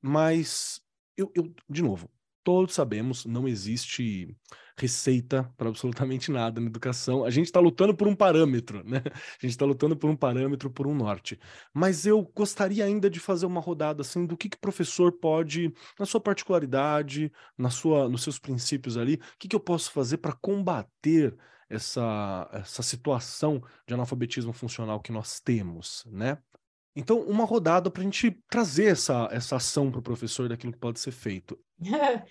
Mas eu, eu de novo, todos sabemos, não existe receita para absolutamente nada na educação. A gente está lutando por um parâmetro, né? A gente está lutando por um parâmetro, por um norte. Mas eu gostaria ainda de fazer uma rodada assim do que, o professor pode, na sua particularidade, na sua, nos seus princípios ali, o que, que eu posso fazer para combater essa, essa situação de analfabetismo funcional que nós temos, né? Então, uma rodada para a gente trazer essa, essa ação para o professor daquilo que pode ser feito.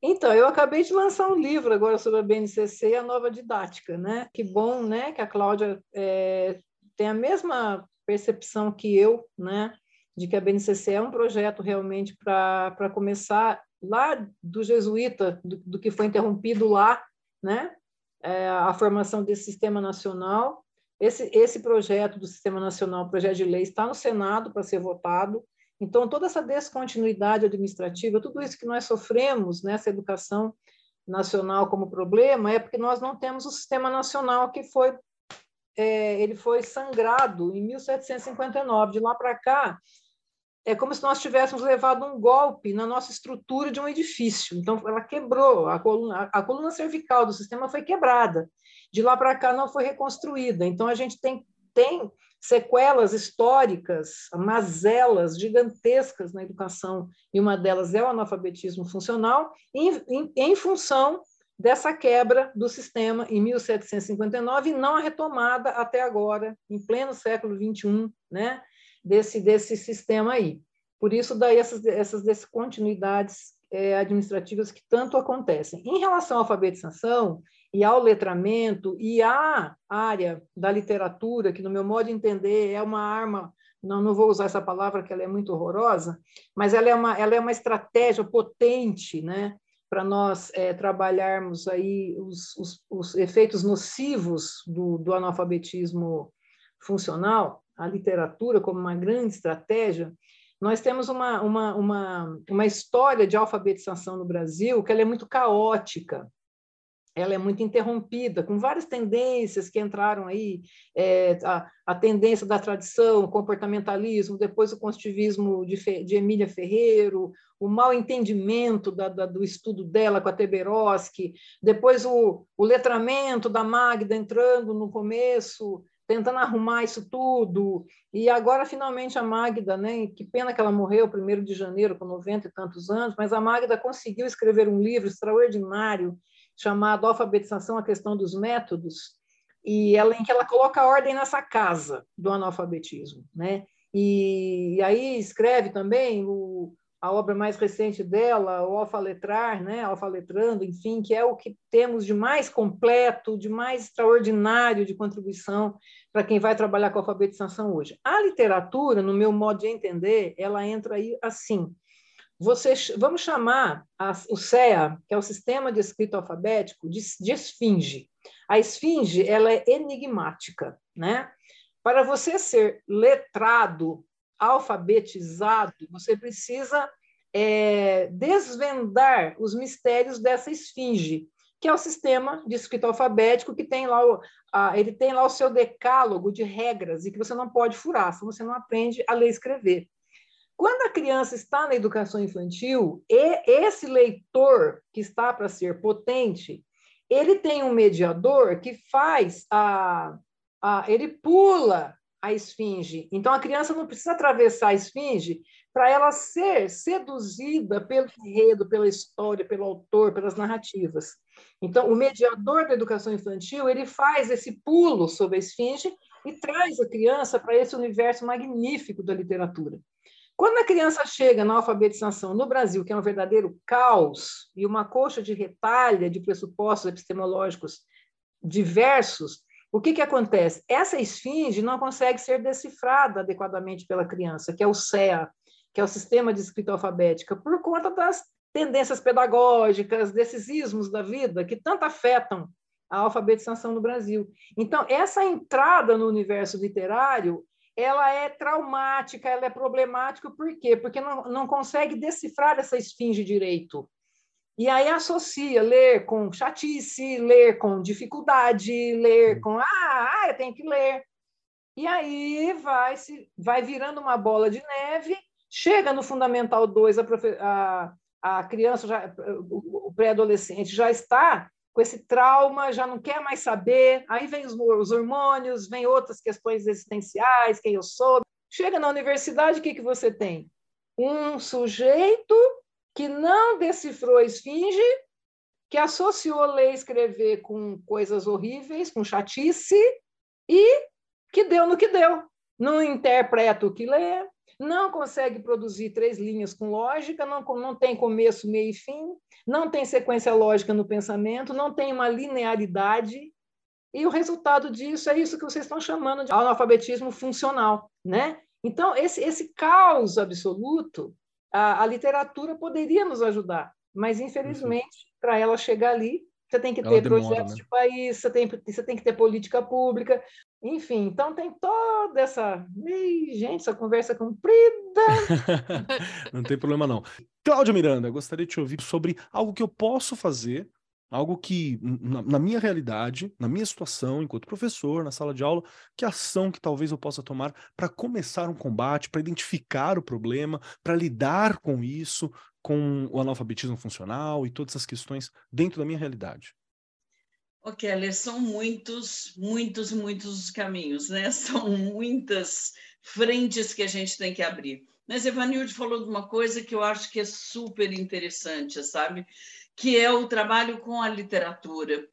Então, eu acabei de lançar um livro agora sobre a BNCC e a nova didática, né? Que bom, né? Que a Cláudia é, tem a mesma percepção que eu, né? De que a BNCC é um projeto realmente para começar lá do jesuíta, do, do, que foi interrompido lá, né? É, a formação desse sistema nacional. Esse, esse projeto do sistema nacional, projeto de lei, está no Senado para ser votado. Então, toda essa descontinuidade administrativa, tudo isso que nós sofremos nessa educação nacional como problema, é porque nós não temos o sistema nacional que foi é, ele foi sangrado em 1759. De lá para cá, é como se nós tivéssemos levado um golpe na nossa estrutura de um edifício. Então, ela quebrou, a coluna, a coluna cervical do sistema foi quebrada. De lá para cá, não foi reconstruída. Então, a gente tem, tem sequelas históricas, mazelas gigantescas na educação, e uma delas é o analfabetismo funcional, em, em, em função dessa quebra do sistema em 1759 e não a retomada até agora, em pleno século XXI, né, desse, desse sistema aí. Por isso, daí essas, essas descontinuidades é, administrativas que tanto acontecem. Em relação à alfabetização, e ao letramento e à área da literatura, que, no meu modo de entender, é uma arma. Não, não vou usar essa palavra, que ela é muito horrorosa, mas ela é uma, ela é uma estratégia potente, né? para nós é, trabalharmos aí os, os, os, efeitos nocivos do, do analfabetismo funcional, a literatura como uma grande estratégia, nós temos uma, uma, uma, uma história de alfabetização no Brasil que ela é muito caótica ela é muito interrompida, com várias tendências que entraram aí, é, a, a, tendência da tradição, o comportamentalismo, depois o construtivismo de, de Emília Ferreiro, o mal entendimento da, da, do estudo dela com a Teberoski, depois o, o letramento da Magda entrando no começo, tentando arrumar isso tudo, e agora finalmente a Magda, né, que pena que ela morreu primeiro de janeiro com 90 e tantos anos, mas a Magda conseguiu escrever um livro extraordinário chamado Alfabetização, a questão dos métodos, e ela, em que ela coloca ordem nessa casa do analfabetismo. Né? E, e aí escreve também o, a obra mais recente dela, o Alfaletrar, né? Alfaletrando, enfim, que é o que temos de mais completo, de mais extraordinário de contribuição para quem vai trabalhar com alfabetização hoje. A literatura, no meu modo de entender, ela entra aí assim, você, vamos chamar a, o CEA, que é o Sistema de Escrito Alfabético, de, de esfinge. A esfinge ela é enigmática. Né? Para você ser letrado, alfabetizado, você precisa é, desvendar os mistérios dessa esfinge, que é o sistema de escrito alfabético que tem lá o, a, ele tem lá o seu decálogo de regras e que você não pode furar, se você não aprende a ler e escrever. Quando a criança está na educação infantil, esse leitor que está para ser potente, ele tem um mediador que faz a, a ele pula a esfinge. Então a criança não precisa atravessar a esfinge para ela ser seduzida pelo enredo, pela história, pelo autor, pelas narrativas. Então o mediador da educação infantil ele faz esse pulo sobre a esfinge e traz a criança para esse universo magnífico da literatura. Quando a criança chega na alfabetização no Brasil, que é um verdadeiro caos, e uma coxa de retalha de pressupostos epistemológicos diversos, o que, que acontece? Essa esfinge não consegue ser decifrada adequadamente pela criança, que é o SEA, que é o Sistema de Escrita Alfabética, por conta das tendências pedagógicas, desses ismos da vida que tanto afetam a alfabetização no Brasil. Então, essa entrada no universo literário ela é traumática, ela é problemática, por quê? Porque não, não consegue decifrar essa esfinge direito. E aí associa ler com chatice, ler com dificuldade, ler com, ah, ah eu tenho que ler. E aí vai, se, vai virando uma bola de neve, chega no Fundamental 2, a, a, a criança, já, o pré-adolescente já está com esse trauma, já não quer mais saber. Aí vem os, os hormônios, vem outras questões existenciais, quem eu sou. Chega na universidade, o que, que você tem? Um sujeito que não decifrou a esfinge que associou ler e escrever com coisas horríveis, com chatice, e que deu no que deu. Não interpreta o que lê, não consegue produzir três linhas com lógica, não, não tem começo, meio e fim, não tem sequência lógica no pensamento, não tem uma linearidade, e o resultado disso é isso que vocês estão chamando de analfabetismo funcional, né? Então, esse, esse caos absoluto, a, a literatura poderia nos ajudar, mas, infelizmente, para ela chegar ali, você tem que ter demora, projetos né? de país, você tem, você tem que ter política pública, enfim, então tem toda essa. Ih, gente, essa conversa comprida. não tem problema, não. Cláudia Miranda, gostaria de te ouvir sobre algo que eu posso fazer, algo que, na, na, minha realidade, na minha situação, enquanto professor, na sala de aula, que ação que talvez eu possa tomar para começar um combate, para identificar o problema, para lidar com isso, com o analfabetismo funcional e todas essas questões dentro da minha realidade? Keller, são muitos, muitos, muitos caminhos, né? São muitas frentes que a gente tem que abrir. Mas Evanilde falou de uma coisa que eu acho que é super interessante, sabe? Que é o trabalho com a literatura.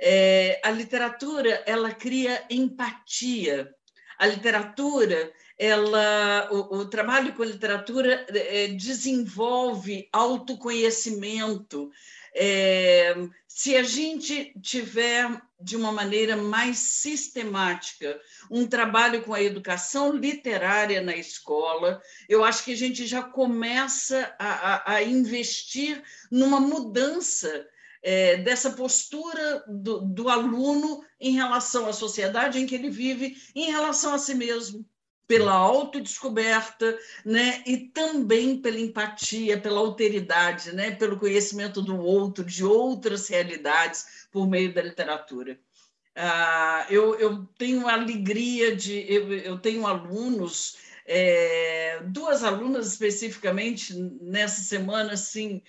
É, a literatura, ela cria empatia. A literatura, ela, o, o trabalho com a literatura é, desenvolve autoconhecimento. É, se a gente tiver de uma maneira mais sistemática um trabalho com a educação literária na escola, eu acho que a gente já começa a, a, a investir numa mudança é, dessa postura do, do aluno em relação à sociedade em que ele vive, em relação a si mesmo pela autodescoberta, né? e também pela empatia, pela alteridade, né? pelo conhecimento do outro, de outras realidades, por meio da literatura. Ah, eu, eu tenho a alegria de. Eu, eu tenho alunos, é, duas alunas especificamente nessa semana, assim.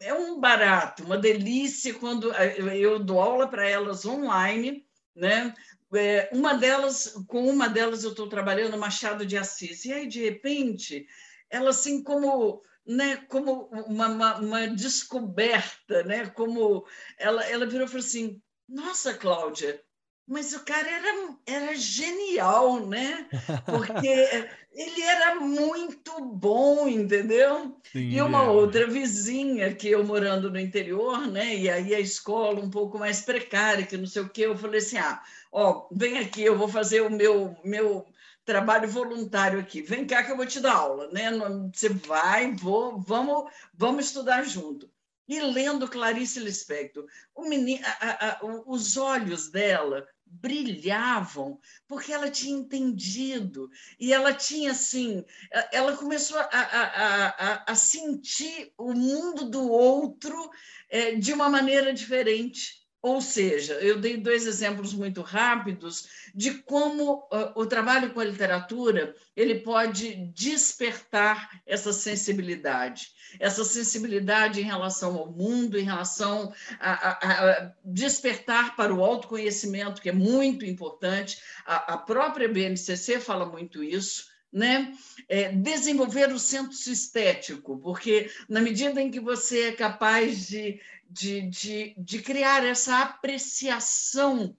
É um barato, uma delícia quando eu dou aula para elas online, né? É, uma delas, com uma delas eu estou trabalhando Machado de Assis, e aí, de repente, ela assim como né, como uma, uma, uma, descoberta, né, como ela, ela virou e falou assim, nossa, Cláudia, mas o cara era, era genial, né? Porque ele era muito bom, entendeu? Sim, e uma é. outra vizinha que eu morando no interior, né? E aí a escola um pouco mais precária, que não sei o quê, eu falei assim: ah, ó, vem aqui, eu vou fazer o meu, meu trabalho voluntário aqui. Vem cá que eu vou te dar aula, né? Você vai, vou, vamos, vamos estudar junto. E lendo Clarice Lispector, menino, a, a, os olhos dela brilhavam porque ela tinha entendido. E ela tinha assim ela começou a, a, a, a sentir o mundo do outro é, de uma maneira diferente ou seja, eu dei dois exemplos muito rápidos de como uh, o trabalho com a literatura ele pode despertar essa sensibilidade, essa sensibilidade em relação ao mundo, em relação a, a, a despertar para o autoconhecimento, que é muito importante. A, a própria BNCC fala muito isso. Né? É, desenvolver o senso estético, porque na medida em que você é capaz de de, de, de criar essa apreciação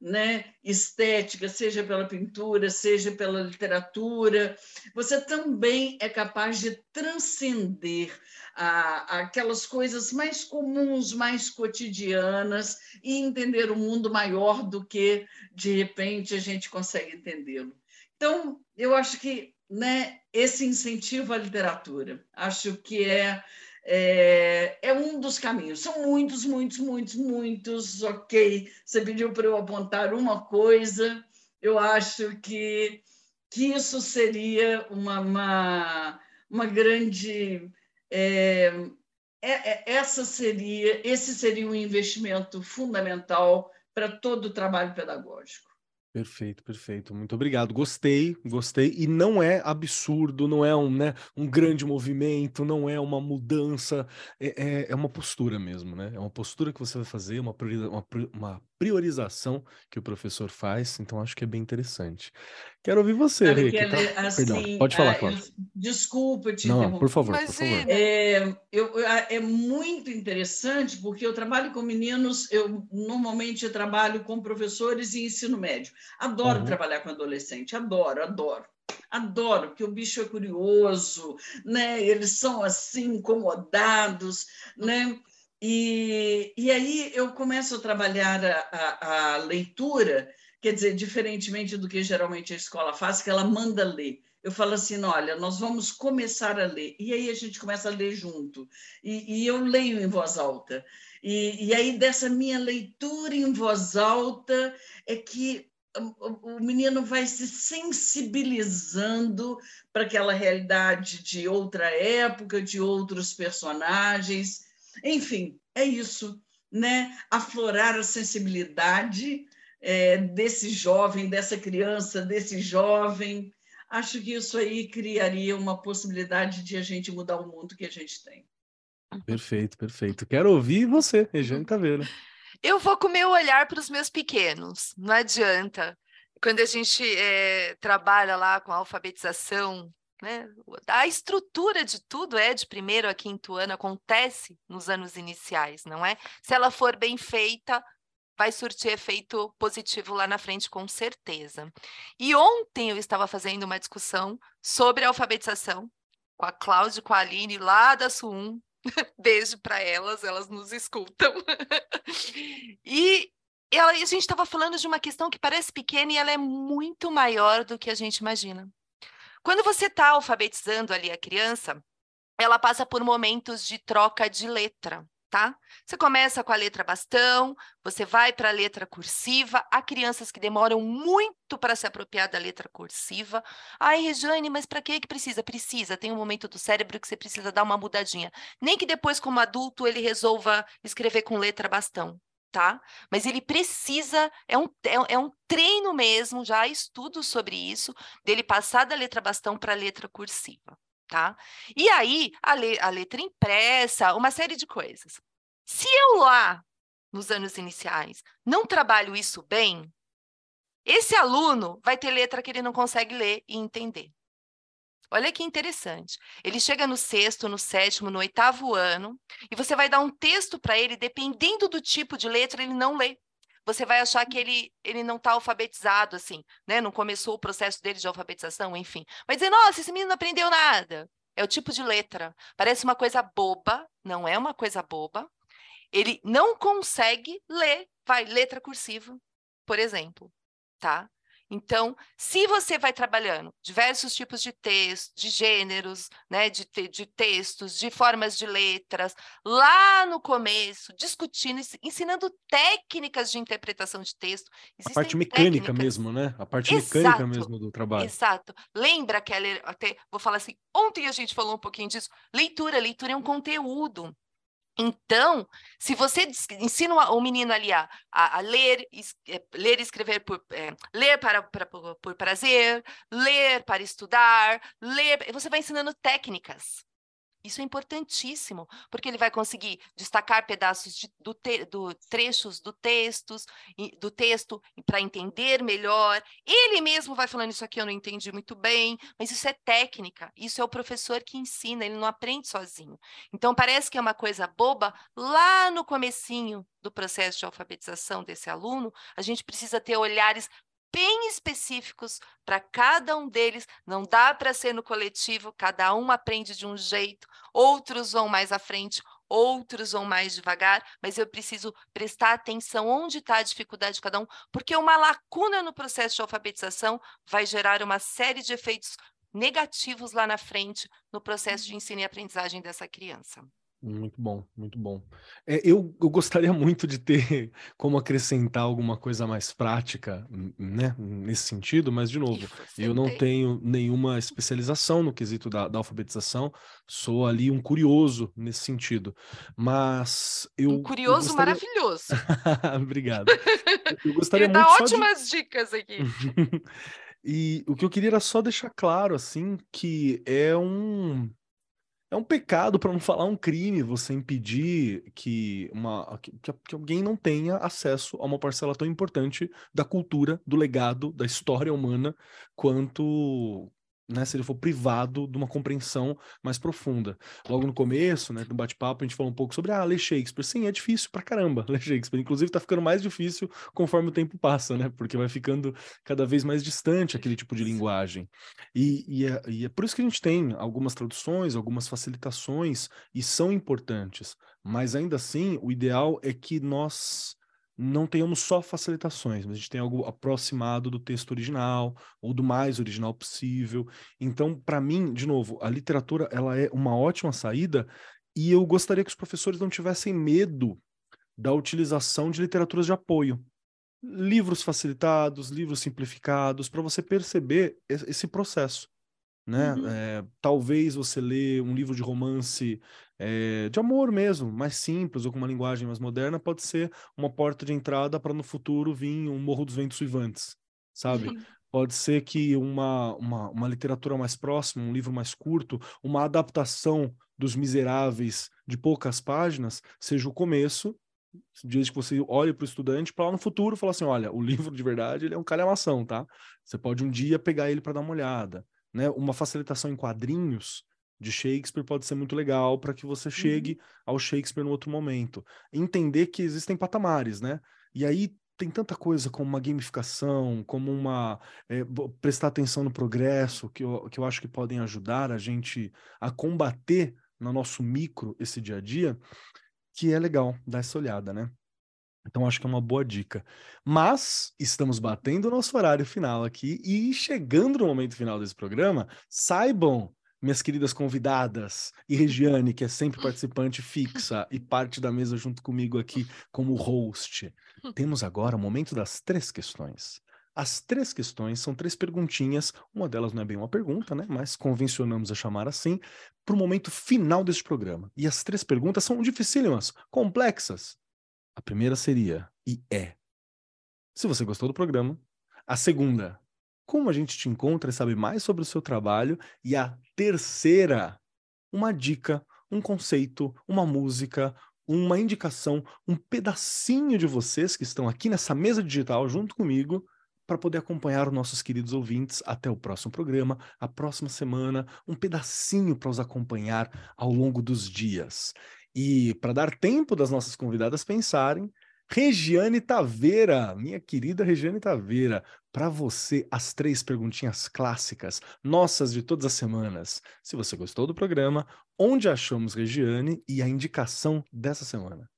né, estética, seja pela pintura, seja pela literatura, você também é capaz de transcender a, aquelas coisas mais comuns, mais cotidianas e entender o mundo maior do que, de repente, a gente consegue entendê-lo. Então, eu acho que né, esse incentivo à literatura, acho que é é, é, um dos caminhos. São muitos, muitos, muitos, muitos. Ok, você pediu para eu apontar uma coisa. Eu acho que, que isso seria uma, uma, uma grande. É, é, é essa seria, esse seria um investimento fundamental para todo o trabalho pedagógico. Perfeito, perfeito. Muito obrigado. Gostei, gostei. E não é absurdo, não é um, né, um grande movimento, não é uma mudança, é, é, é uma postura mesmo, né? É uma postura que você vai fazer, uma, uma, uma priorização que o professor faz, então acho que é bem interessante. Quero ouvir você, Sabe, Rê, que que tá... assim, Perdão, pode falar, ah, Cláudia. Desculpa te Não, interromper. por favor, por favor. É, eu, eu- é muito interessante porque eu trabalho com meninos, eu normalmente eu trabalho com professores em ensino médio. Adoro Uhum. trabalhar com adolescente, adoro, adoro. Adoro, porque o bicho é curioso, né? Eles são assim incomodados, né? E, e aí eu começo a trabalhar a, a, a leitura, quer dizer, diferentemente do que geralmente a escola faz, que ela manda ler. Eu falo assim, olha, nós vamos começar a ler. E aí a gente começa a ler junto. E, e eu leio em voz alta. E, e aí, dessa minha leitura em voz alta, é que o, menino vai se sensibilizando para aquela realidade de outra época, de outros personagens. Enfim, é isso, né? Aflorar a sensibilidade é, desse jovem, dessa criança, desse jovem. Acho que isso aí criaria uma possibilidade de a gente mudar o mundo que a gente tem. Perfeito, perfeito. Quero ouvir você, Regiane Caveira. Eu vou com o meu olhar para os meus pequenos, não adianta. Quando a gente eh, trabalha lá com a alfabetização, né, a estrutura de tudo é de primeiro a quinto ano, acontece nos anos iniciais, não é? Se ela for bem feita, vai surtir efeito positivo lá na frente, com certeza. E ontem eu estava fazendo uma discussão sobre alfabetização com a Cláudia e com a Aline, lá da SUM. Beijo para elas, elas nos escutam. e ela, a gente estava falando de uma questão que parece pequena e ela é muito maior do que a gente imagina. Quando você está alfabetizando ali a criança, ela passa por momentos de troca de letra, tá? Você começa com a letra bastão, você vai para a letra cursiva. Há crianças que demoram muito para se apropriar da letra cursiva. Ai, Regiane, mas para que que precisa? Precisa, tem um momento do cérebro que você precisa dar uma mudadinha. Nem que depois, como adulto, ele resolva escrever com letra bastão. Tá? Mas ele precisa, é um, é, é um treino mesmo, já há estudos sobre isso, dele passar da letra bastão para a letra cursiva tá? E aí, a, le a letra impressa, uma série de coisas. Se eu lá, nos anos iniciais, não trabalho isso bem, esse aluno vai ter letra que ele não consegue ler e entender. Olha que interessante. Ele chega no sexto, no sétimo, no oitavo ano, e você vai dar um texto para ele, dependendo do tipo de letra, ele não lê. Você vai achar que ele, ele não está alfabetizado, assim, né? Não começou o processo dele de alfabetização, enfim. Vai dizer, nossa, esse menino não aprendeu nada. É o tipo de letra. Parece uma coisa boba, não é uma coisa boba. Ele não consegue ler, vai, letra cursiva, por exemplo, tá? Então, se você vai trabalhando diversos tipos de textos, de gêneros, né, de, te de textos, de formas de letras, lá no começo, discutindo, ensinando técnicas de interpretação de texto. A parte mecânica técnicas. mesmo, né? A parte Exato. mecânica mesmo do trabalho. Exato. Lembra que ela, até vou falar assim, ontem a gente falou um pouquinho disso. Leitura, leitura é um conteúdo. Então, se você ensina o menino ali a, a, ler, es, é, ler e escrever por é, ler para, para, por, por prazer, ler para estudar, ler, você vai ensinando técnicas. Isso é importantíssimo, porque ele vai conseguir destacar pedaços de, do, te, do trechos do textos, do texto para entender melhor. Ele mesmo vai falando isso aqui eu não entendi muito bem, mas isso é técnica. Isso é o professor que ensina, ele não aprende sozinho. Então parece que é uma coisa boba lá no comecinho do processo de alfabetização desse aluno, a gente precisa ter olhares bem específicos para cada um deles, não dá para ser no coletivo, cada um aprende de um jeito, outros vão mais à frente, outros vão mais devagar, mas eu preciso prestar atenção onde está a dificuldade de cada um, porque uma lacuna no processo de alfabetização vai gerar uma série de efeitos negativos lá na frente no processo de ensino e aprendizagem dessa criança. Muito bom, muito bom. É, eu, eu, gostaria muito de ter como acrescentar alguma coisa mais prática, né, nesse sentido, mas, de novo, eu não tenho nenhuma especialização no quesito da, da, alfabetização, sou ali um curioso nesse sentido. Mas eu. Um curioso gostaria... maravilhoso. Obrigado. Eu gostaria Ele dá ótimas de... dicas aqui. e o que eu queria era só deixar claro, assim, que é um é um pecado, para não falar um crime, você impedir que, uma, que, que alguém não tenha acesso a uma parcela tão importante da cultura, do legado, da história humana, quanto, né, se ele for privado de uma compreensão mais profunda. Logo no começo, né, no bate-papo, a gente falou um pouco sobre, ah, ler Shakespeare. Sim, é difícil pra caramba ler Shakespeare. Inclusive, tá ficando mais difícil conforme o tempo passa, né, porque vai ficando cada vez mais distante aquele tipo de linguagem. E, e, é, e é por isso que a gente tem algumas traduções, algumas facilitações, e são importantes. Mas ainda assim, o ideal é que nós não tenhamos só facilitações, mas a gente tem algo aproximado do texto original ou do mais original possível. Então, para mim, de novo, a literatura ela é uma ótima saída e eu gostaria que os professores não tivessem medo da utilização de literaturas de apoio. Livros facilitados, livros simplificados, para você perceber esse processo né? Uhum. É, talvez você lê um livro de romance é, de amor mesmo, mais simples ou com uma linguagem mais moderna, pode ser uma porta de entrada para no futuro vir um Morro dos Ventos Suivantes, sabe? Uhum. Pode ser que uma, uma, uma literatura mais próxima, um livro mais curto, uma adaptação dos Miseráveis de poucas páginas seja o começo desde que você olhe para o estudante para lá no futuro falar assim, olha, o livro de verdade ele é um calhamação, tá? Você pode um dia pegar ele para dar uma olhada né, uma facilitação em quadrinhos de Shakespeare pode ser muito legal para que você chegue uhum. ao Shakespeare no outro momento. Entender que existem patamares, né? E aí tem tanta coisa como uma gamificação, como uma é, prestar atenção no progresso, que eu, que eu acho que podem ajudar a gente a combater no nosso micro esse dia a dia, que é legal dar essa olhada, né? Então acho que é uma boa dica. Mas estamos batendo o nosso horário final aqui e chegando no momento final desse programa, saibam, minhas queridas convidadas, e Regiane, que é sempre participante fixa e parte da mesa junto comigo aqui como host, temos agora o momento das três questões. As três questões são três perguntinhas, uma delas não é bem uma pergunta, né? Mas convencionamos a chamar assim, para o momento final deste programa. E as três perguntas são dificílimas, complexas, a primeira seria, e é, se você gostou do programa. A segunda, como a gente te encontra e sabe mais sobre o seu trabalho. E a terceira, uma dica, um conceito, uma música, uma indicação, um pedacinho de vocês que estão aqui nessa mesa digital junto comigo para poder acompanhar os nossos queridos ouvintes até o próximo programa, a próxima semana, um pedacinho para os acompanhar ao longo dos dias. E para dar tempo das nossas convidadas pensarem, Regiane Taveira, minha querida Regiane Taveira, para você as três perguntinhas clássicas, nossas de todas as semanas. Se você gostou do programa, onde achamos Regiane e a indicação dessa semana?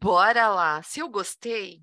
Bora lá. Se eu gostei,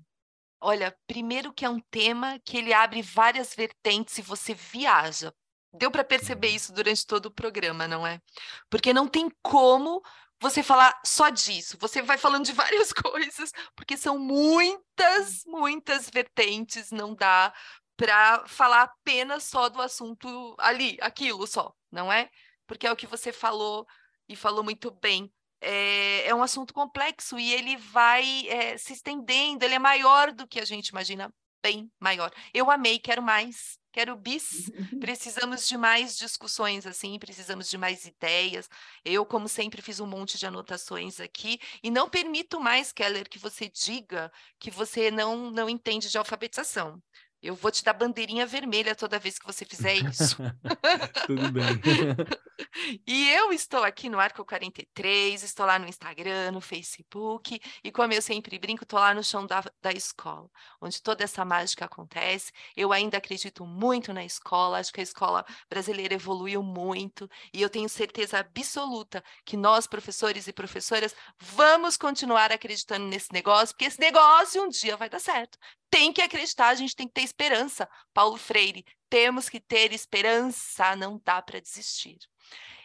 olha, primeiro que é um tema que ele abre várias vertentes e você viaja. Deu para perceber uhum. isso durante todo o programa, não é? Porque não tem como você falar só disso. Você vai falando de várias coisas, porque são muitas, muitas vertentes, não dá para falar apenas só do assunto ali, aquilo só, não é? Porque é o que você falou e falou muito bem. É, é um assunto complexo e ele vai é, se estendendo, ele é maior do que a gente imagina, bem maior. Eu amei, quero mais. Quero bis. Precisamos de mais discussões assim, precisamos de mais ideias. Eu, como sempre, fiz um monte de anotações aqui e não permito mais, Keller, que você diga que você não não entende de alfabetização. Eu vou te dar bandeirinha vermelha toda vez que você fizer isso. Tudo bem. e eu estou aqui no Arco 43, estou lá no Instagram, no Facebook, e como eu sempre brinco, estou lá no chão da, da escola, onde toda essa mágica acontece. Eu ainda acredito muito na escola, acho que a escola brasileira evoluiu muito, e eu tenho certeza absoluta que nós, professores e professoras, vamos continuar acreditando nesse negócio, porque esse negócio um dia vai dar certo tem que acreditar, a gente tem que ter esperança. Paulo Freire, temos que ter esperança, não dá para desistir.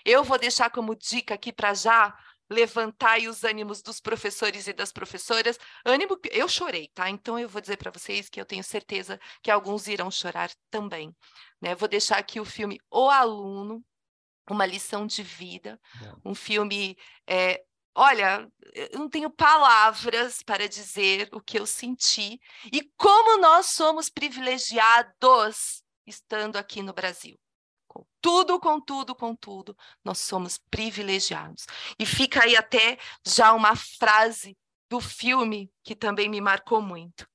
Eu vou deixar como dica aqui para já levantar os ânimos dos professores e das professoras. Ânimo, eu chorei, tá? Então eu vou dizer para vocês que eu tenho certeza que alguns irão chorar também. Né? Vou deixar aqui o filme O Aluno, uma lição de vida, um filme é, Olha, eu não tenho palavras para dizer o que eu senti e como nós somos privilegiados estando aqui no Brasil. Com tudo, com tudo, com tudo, nós somos privilegiados. E fica aí até já uma frase do filme que também me marcou muito.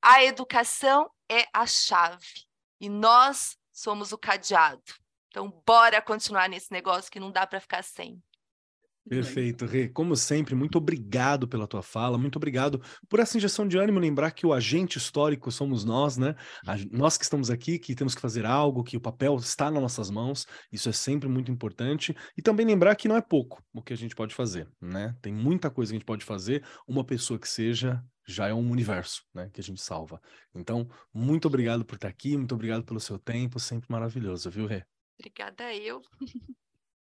A educação é a chave e nós somos o cadeado. Então, bora continuar nesse negócio que não dá para ficar sem. Perfeito, Rê. Como sempre, muito obrigado pela tua fala, muito obrigado por essa injeção de ânimo, lembrar que o agente histórico somos nós, né? A, nós que estamos aqui, que temos que fazer algo, que o papel está nas nossas mãos, isso é sempre muito importante. E também lembrar que não é pouco o que a gente pode fazer, né? Tem muita coisa que a gente pode fazer, uma pessoa que seja já é um universo, né, que a gente salva. Então, muito obrigado por estar aqui, muito obrigado pelo seu tempo, sempre maravilhoso, viu, Rê? Obrigada eu.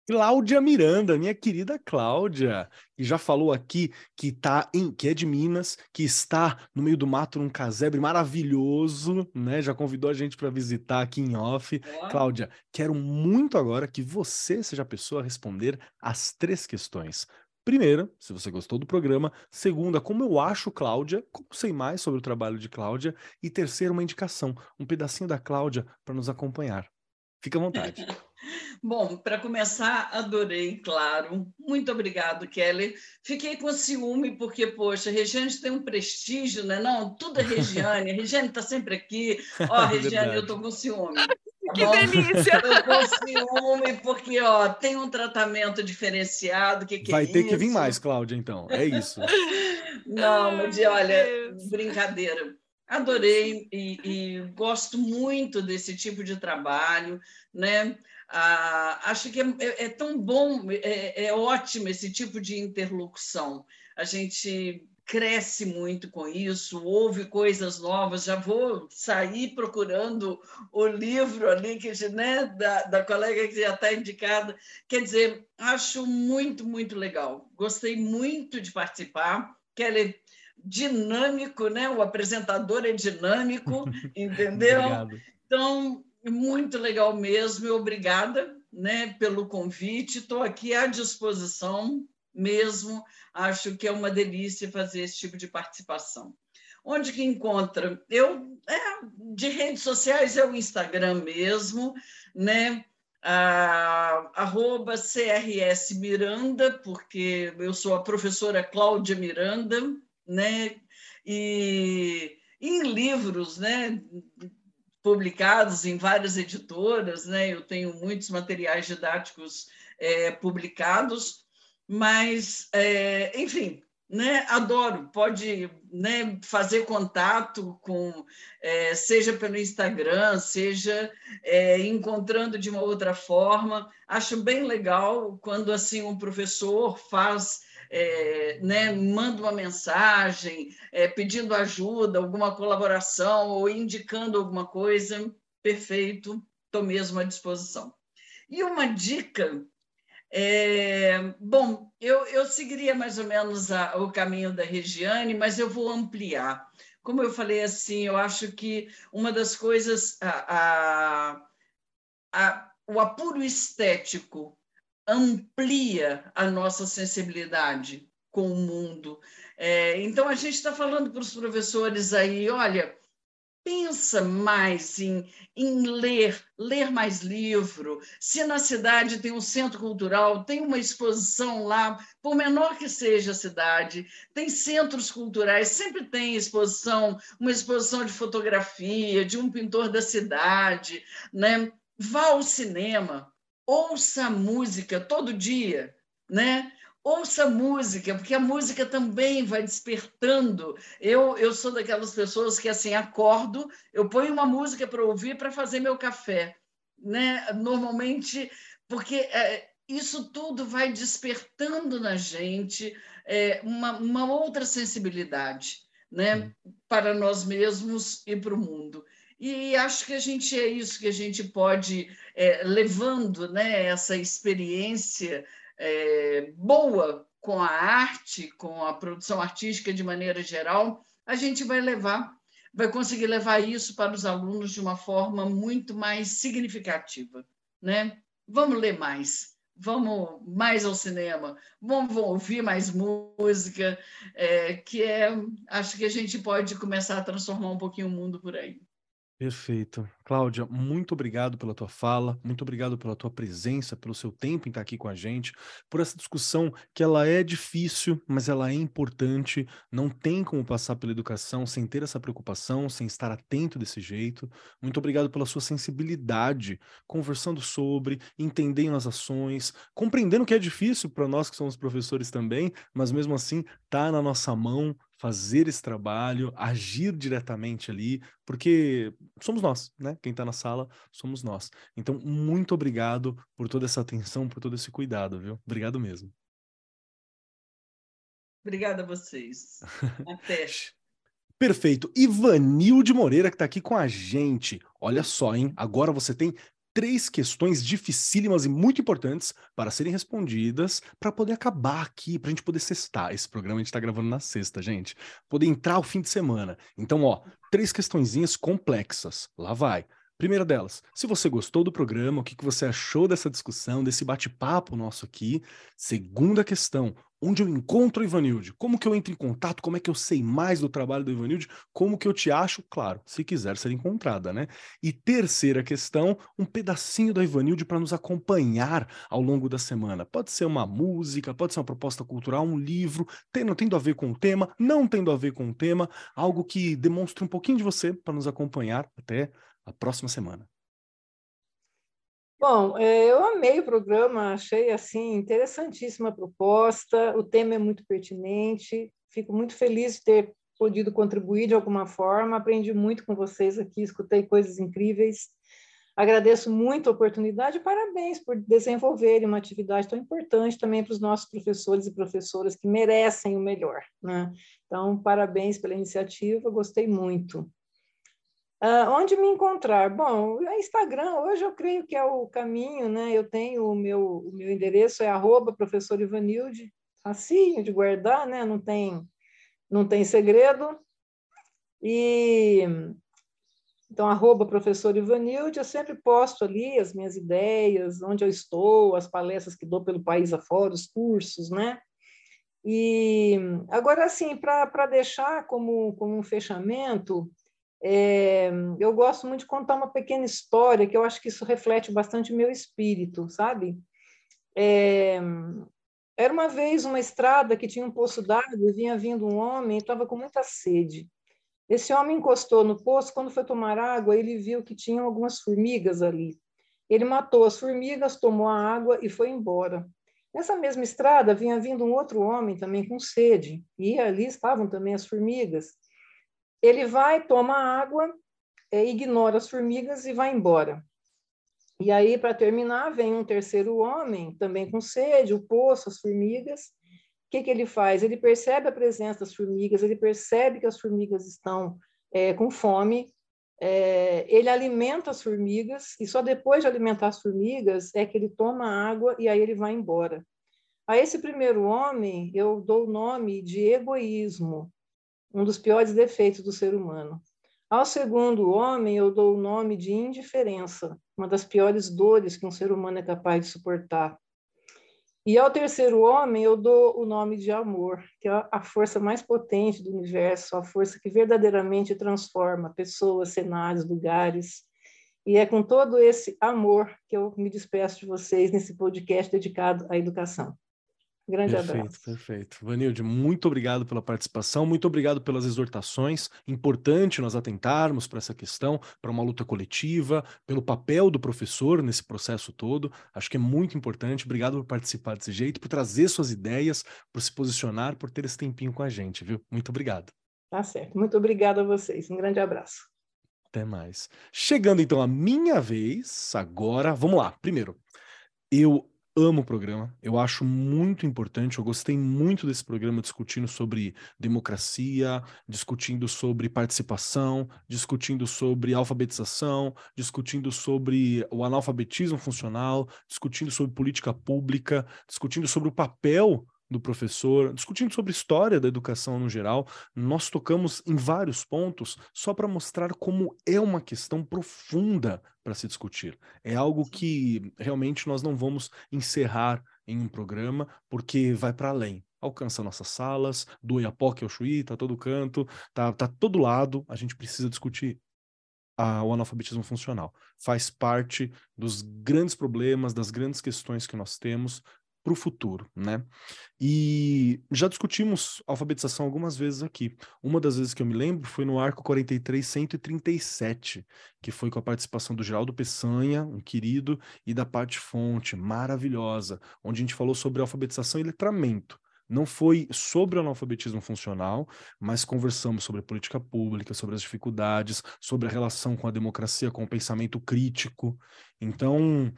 Cláudia Miranda, minha querida Cláudia, que já falou aqui que tá em, que é de Minas, que está no meio do mato num casebre maravilhoso, né? Já convidou a gente para visitar aqui em off. Cláudia, quero muito agora que você seja a pessoa a responder as três questões. Primeira, se você gostou do programa. Segunda, como eu acho Cláudia, como sei mais sobre o trabalho de Cláudia. E terceira, uma indicação, um pedacinho da Cláudia para nos acompanhar. Fica à vontade. Bom, para começar, adorei, claro. Muito obrigado, Kelly. Fiquei com ciúme, porque, poxa, Regiane tem um prestígio, né? Não, tudo é Regiane. A Regiane está sempre aqui. Ó, oh, Regiane, eu estou com ciúme. Tá que bom? delícia! Estou com ciúme, porque ó, tem um tratamento diferenciado. Que que Vai é ter isso? que vir mais, Cláudia, então. É isso. Não, mas olha, brincadeira. Adorei e, e, gosto muito desse tipo de trabalho, né? Ah, acho que é, é, é tão bom, é, é, ótimo esse tipo de interlocução. A gente cresce muito com isso, ouve coisas novas. Já vou sair procurando o livro ali que né, da, da colega que já está indicada. Quer dizer, acho muito, muito legal. Gostei muito de participar. Kelly, dinâmico, né? O apresentador é dinâmico, entendeu? Então, muito legal mesmo. Obrigada, né, pelo convite. Estou aqui à disposição mesmo. Acho que é uma delícia fazer esse tipo de participação. Onde que encontra? Eu é, de redes sociais é o Instagram mesmo, né? Ah, arroba CRS Miranda, porque eu sou a professora Cláudia Miranda, né? E em livros, né? Publicados em várias editoras, né? Eu tenho muitos materiais didáticos é, publicados, mas, é, enfim, né? Adoro, pode né, fazer contato com, é, seja pelo Instagram, seja é, encontrando de uma outra forma. Acho bem legal quando assim um professor faz é, né, manda uma mensagem é, pedindo ajuda, alguma colaboração ou indicando alguma coisa, perfeito, estou mesmo à disposição. E uma dica, é, bom, eu, eu seguiria mais ou menos a, o caminho da Regiane, mas eu vou ampliar. Como eu falei assim, eu acho que uma das coisas, a, a, o apuro estético amplia a nossa sensibilidade com o mundo. É, então, a gente está falando para os professores aí, olha, pensa mais em, em ler, ler mais livro. Se na cidade tem um centro cultural, tem uma exposição lá, por menor que seja a cidade, tem centros culturais, sempre tem exposição, uma exposição de fotografia, de um pintor da cidade, né? Vá ao cinema, ouça música todo dia, né? Ouça música, porque a música também vai despertando. Eu, eu sou daquelas pessoas que assim acordo, eu ponho uma música para ouvir para fazer meu café, né? Normalmente, porque é, isso tudo vai despertando na gente é, uma, uma outra sensibilidade, né? Para nós mesmos e para o mundo. E acho que a gente é isso que a gente pode, é, levando né, essa experiência é, boa com a arte, com a produção artística de maneira geral, a gente vai levar, vai conseguir levar isso para os alunos de uma forma muito mais significativa. Né? Vamos ler mais, vamos mais ao cinema, vamos ouvir mais música, é, que é, acho que a gente pode começar a transformar um pouquinho o mundo por aí. Perfeito. Cláudia, muito obrigado pela tua fala, muito obrigado pela tua presença, pelo seu tempo em estar aqui com a gente, por essa discussão que ela é difícil, mas ela é importante. Não tem como passar pela educação sem ter essa preocupação, sem estar atento desse jeito. Muito obrigado pela sua sensibilidade, conversando sobre, entendendo as ações, compreendendo que é difícil para nós que somos professores também, mas mesmo assim está na nossa mão, fazer esse trabalho, agir diretamente ali, porque somos nós, né? Quem está na sala somos nós. Então, muito obrigado por toda essa atenção, por todo esse cuidado, viu? Obrigado mesmo. Obrigada a vocês. Até. Perfeito. Ivanilde Moreira, que está aqui com a gente. Olha só, hein? Agora você tem três questões dificílimas e muito importantes para serem respondidas para poder acabar aqui, para a gente poder cestar. Esse programa a gente está gravando na sexta, gente. Poder entrar o fim de semana. Então, ó, três questõezinhas complexas. Lá vai. Primeira delas, se você gostou do programa, o que, que você achou dessa discussão, desse bate-papo nosso aqui? Segunda questão, onde eu encontro o Ivanilde? Como que eu entro em contato? Como é que eu sei mais do trabalho do Ivanilde? Como que eu te acho? Claro, se quiser ser encontrada, né? E terceira questão, um pedacinho da Ivanilde para nos acompanhar ao longo da semana. Pode ser uma música, pode ser uma proposta cultural, um livro, tendo, tendo a ver com o tema, não tendo a ver com o tema, algo que demonstre um pouquinho de você para nos acompanhar até a próxima semana. Bom, é, eu amei o programa, achei assim interessantíssima a proposta, o tema é muito pertinente, fico muito feliz de ter podido contribuir de alguma forma, aprendi muito com vocês aqui, escutei coisas incríveis. Agradeço muito a oportunidade e parabéns por desenvolverem uma atividade tão importante também para os nossos professores e professoras que merecem o melhor. Né? Então, parabéns pela iniciativa, gostei muito. Uh, onde me encontrar? Bom, o Instagram hoje eu creio que é o caminho, né? Eu tenho o meu, o meu endereço é arroba professor Ivanilde, facinho de guardar, né? Não tem, não tem segredo. E então, arroba professor Ivanilde, eu sempre posto ali as minhas ideias, onde eu estou, as palestras que dou pelo país afora, os cursos, né? E agora, assim, para deixar como, como um fechamento, é, eu gosto muito de contar uma pequena história, que eu acho que isso reflete bastante o meu espírito, sabe? É, era uma vez uma estrada que tinha um poço d'água e vinha vindo um homem e estava com muita sede. Esse homem encostou no poço, quando foi tomar água, ele viu que tinham algumas formigas ali. Ele matou as formigas, tomou a água e foi embora. Nessa mesma estrada vinha vindo um outro homem também com sede, e ali estavam também as formigas. Ele vai, toma água, é, ignora as formigas e vai embora. E aí, para terminar, vem um terceiro homem, também com sede, o poço, as formigas. O que, que ele faz? Ele percebe a presença das formigas, ele percebe que as formigas estão é, com fome, é, ele alimenta as formigas, e só depois de alimentar as formigas é que ele toma água e aí ele vai embora. A esse primeiro homem, eu dou o nome de egoísmo, um dos piores defeitos do ser humano. Ao segundo homem, eu dou o nome de indiferença, uma das piores dores que um ser humano é capaz de suportar. E ao terceiro homem, eu dou o nome de amor, que é a força mais potente do universo, a força que verdadeiramente transforma pessoas, cenários, lugares. E é com todo esse amor que eu me despeço de vocês nesse podcast dedicado à educação. Grande perfeito, abraço. Perfeito. Vanilde, muito obrigado pela participação, muito obrigado pelas exortações. Importante nós atentarmos para essa questão, para uma luta coletiva, pelo papel do professor nesse processo todo. Acho que é muito importante. Obrigado por participar desse jeito, por trazer suas ideias, por se posicionar, por ter esse tempinho com a gente, viu? Muito obrigado. Tá certo. Muito obrigado a vocês. Um grande abraço. Até mais. Chegando então a minha vez, agora, vamos lá. Primeiro, eu amo o programa, eu acho muito importante, eu gostei muito desse programa discutindo sobre democracia, discutindo sobre participação, discutindo sobre alfabetização, discutindo sobre o analfabetismo funcional, discutindo sobre política pública, discutindo sobre o papel do professor, discutindo sobre história da educação no geral, nós tocamos em vários pontos só para mostrar como é uma questão profunda para se discutir. É algo que realmente nós não vamos encerrar em um programa, porque vai para além. Alcança nossas salas, do Iapoque ao Chuí, tá todo canto, tá, tá todo lado, a gente precisa discutir a, o analfabetismo funcional. Faz parte dos grandes problemas, das grandes questões que nós temos para o futuro, né? E já discutimos alfabetização algumas vezes aqui. Uma das vezes que eu me lembro foi no arco 43-137, que foi com a participação do Geraldo Peçanha, um querido, e da parte fonte, maravilhosa, onde a gente falou sobre alfabetização e letramento. Não foi sobre o analfabetismo funcional, mas conversamos sobre política pública, sobre as dificuldades, sobre a relação com a democracia, com o pensamento crítico. Então,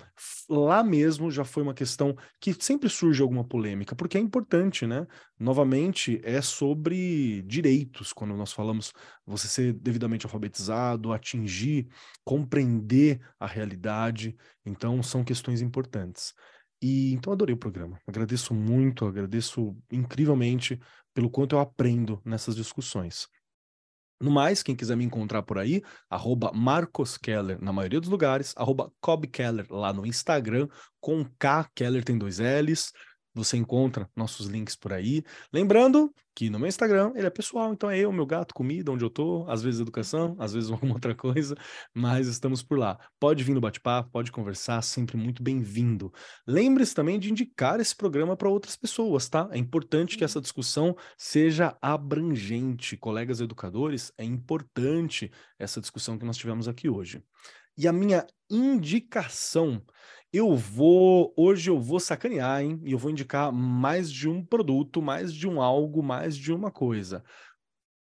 lá mesmo já foi uma questão que sempre surge alguma polêmica, porque é importante, né? Novamente, é sobre direitos, quando nós falamos você ser devidamente alfabetizado, atingir, compreender a realidade. Então, são questões importantes. E então adorei o programa. Agradeço muito, agradeço incrivelmente pelo quanto eu aprendo nessas discussões. No mais, quem quiser me encontrar por aí, arroba Marcos Keller na maioria dos lugares, arroba Cobb Keller lá no Instagram, com K, Keller tem dois L's. Você encontra nossos links por aí. Lembrando que no meu Instagram ele é pessoal, então é eu, meu gato, comida, onde eu tô, às vezes educação, às vezes alguma outra coisa, mas estamos por lá. Pode vir no bate-papo, pode conversar, sempre muito bem-vindo. Lembre-se também de indicar esse programa para outras pessoas, tá? É importante que essa discussão seja abrangente. Colegas educadores, é importante essa discussão que nós tivemos aqui hoje. E a minha indicação eu vou, hoje eu vou sacanear, hein? E eu vou indicar mais de um produto, mais de um algo, mais de uma coisa.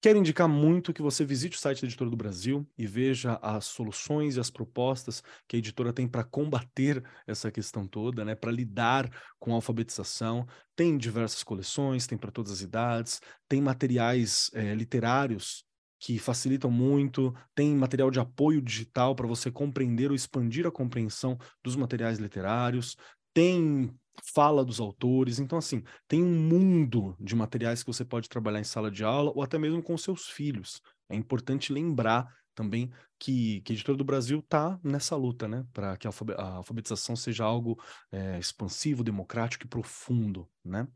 Quero indicar muito que você visite o site da Editora do Brasil e veja as soluções e as propostas que a editora tem para combater essa questão toda, né? Para lidar com a alfabetização. Tem diversas coleções, tem para todas as idades, tem materiais é, literários que facilitam muito, tem material de apoio digital para você compreender ou expandir a compreensão dos materiais literários, tem fala dos autores, então assim, tem um mundo de materiais que você pode trabalhar em sala de aula ou até mesmo com seus filhos. É importante lembrar também que, que a Editora do Brasil está nessa luta, né, para que a, alfabetização seja algo é, expansivo, democrático e profundo, né?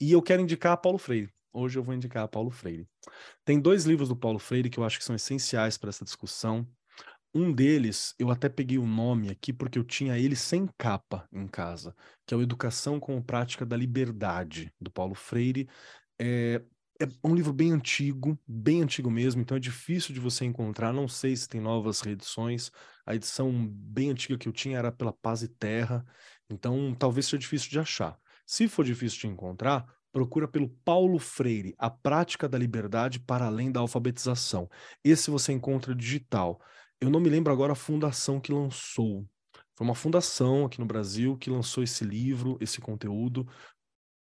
E eu quero indicar Paulo Freire. Hoje eu vou indicar Paulo Freire. Tem dois livros do Paulo Freire que eu acho que são essenciais para essa discussão. Um deles, eu até peguei o nome aqui porque eu tinha ele sem capa em casa, que é o Educação como Prática da Liberdade, do Paulo Freire. É, é um livro bem antigo, bem antigo mesmo, então é difícil de você encontrar. Não sei se tem novas reedições. A edição bem antiga que eu tinha era pela Paz e Terra, então talvez seja difícil de achar. Se for difícil de encontrar, procura pelo Paulo Freire, A Prática da Liberdade para Além da Alfabetização. Esse você encontra digital. Eu não me lembro agora a fundação que lançou. Foi uma fundação aqui no Brasil que lançou esse livro, esse conteúdo,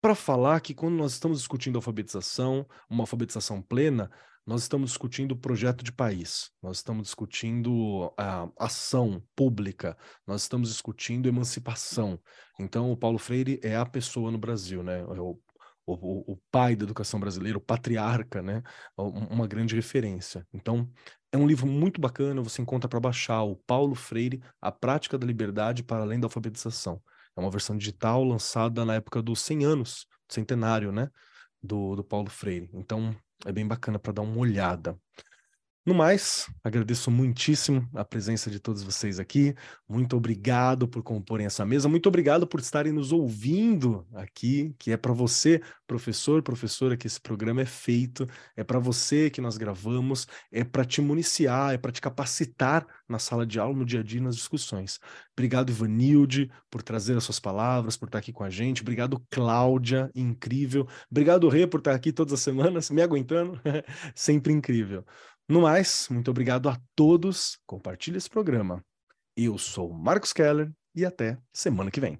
para falar que quando nós estamos discutindo alfabetização, uma alfabetização plena, nós estamos discutindo projeto de país, nós estamos discutindo a ação pública, nós estamos discutindo emancipação. Então, o Paulo Freire é a pessoa no Brasil, né? É o o, o, pai da educação brasileira, o patriarca, né? Uma grande referência. Então, é um livro muito bacana, você encontra para baixar o Paulo Freire, A Prática da Liberdade para Além da Alfabetização. É uma versão digital lançada na época dos 100 anos, centenário, né? Do, do Paulo Freire. Então, é bem bacana para dar uma olhada. No mais, agradeço muitíssimo a presença de todos vocês aqui. Muito obrigado por comporem essa mesa. Muito obrigado por estarem nos ouvindo aqui, que é para você, professor, professora, que esse programa é feito. É para você que nós gravamos, é para te municiar, é para te capacitar na sala de aula, no dia a dia, nas discussões. Obrigado, Ivanilde, por trazer as suas palavras, por estar aqui com a gente. Obrigado, Cláudia, incrível. Obrigado, Rê, por estar aqui todas as semanas, me aguentando. Sempre incrível. No mais, muito obrigado a todos. Compartilhe esse programa. Eu sou Marcos Keller e até semana que vem.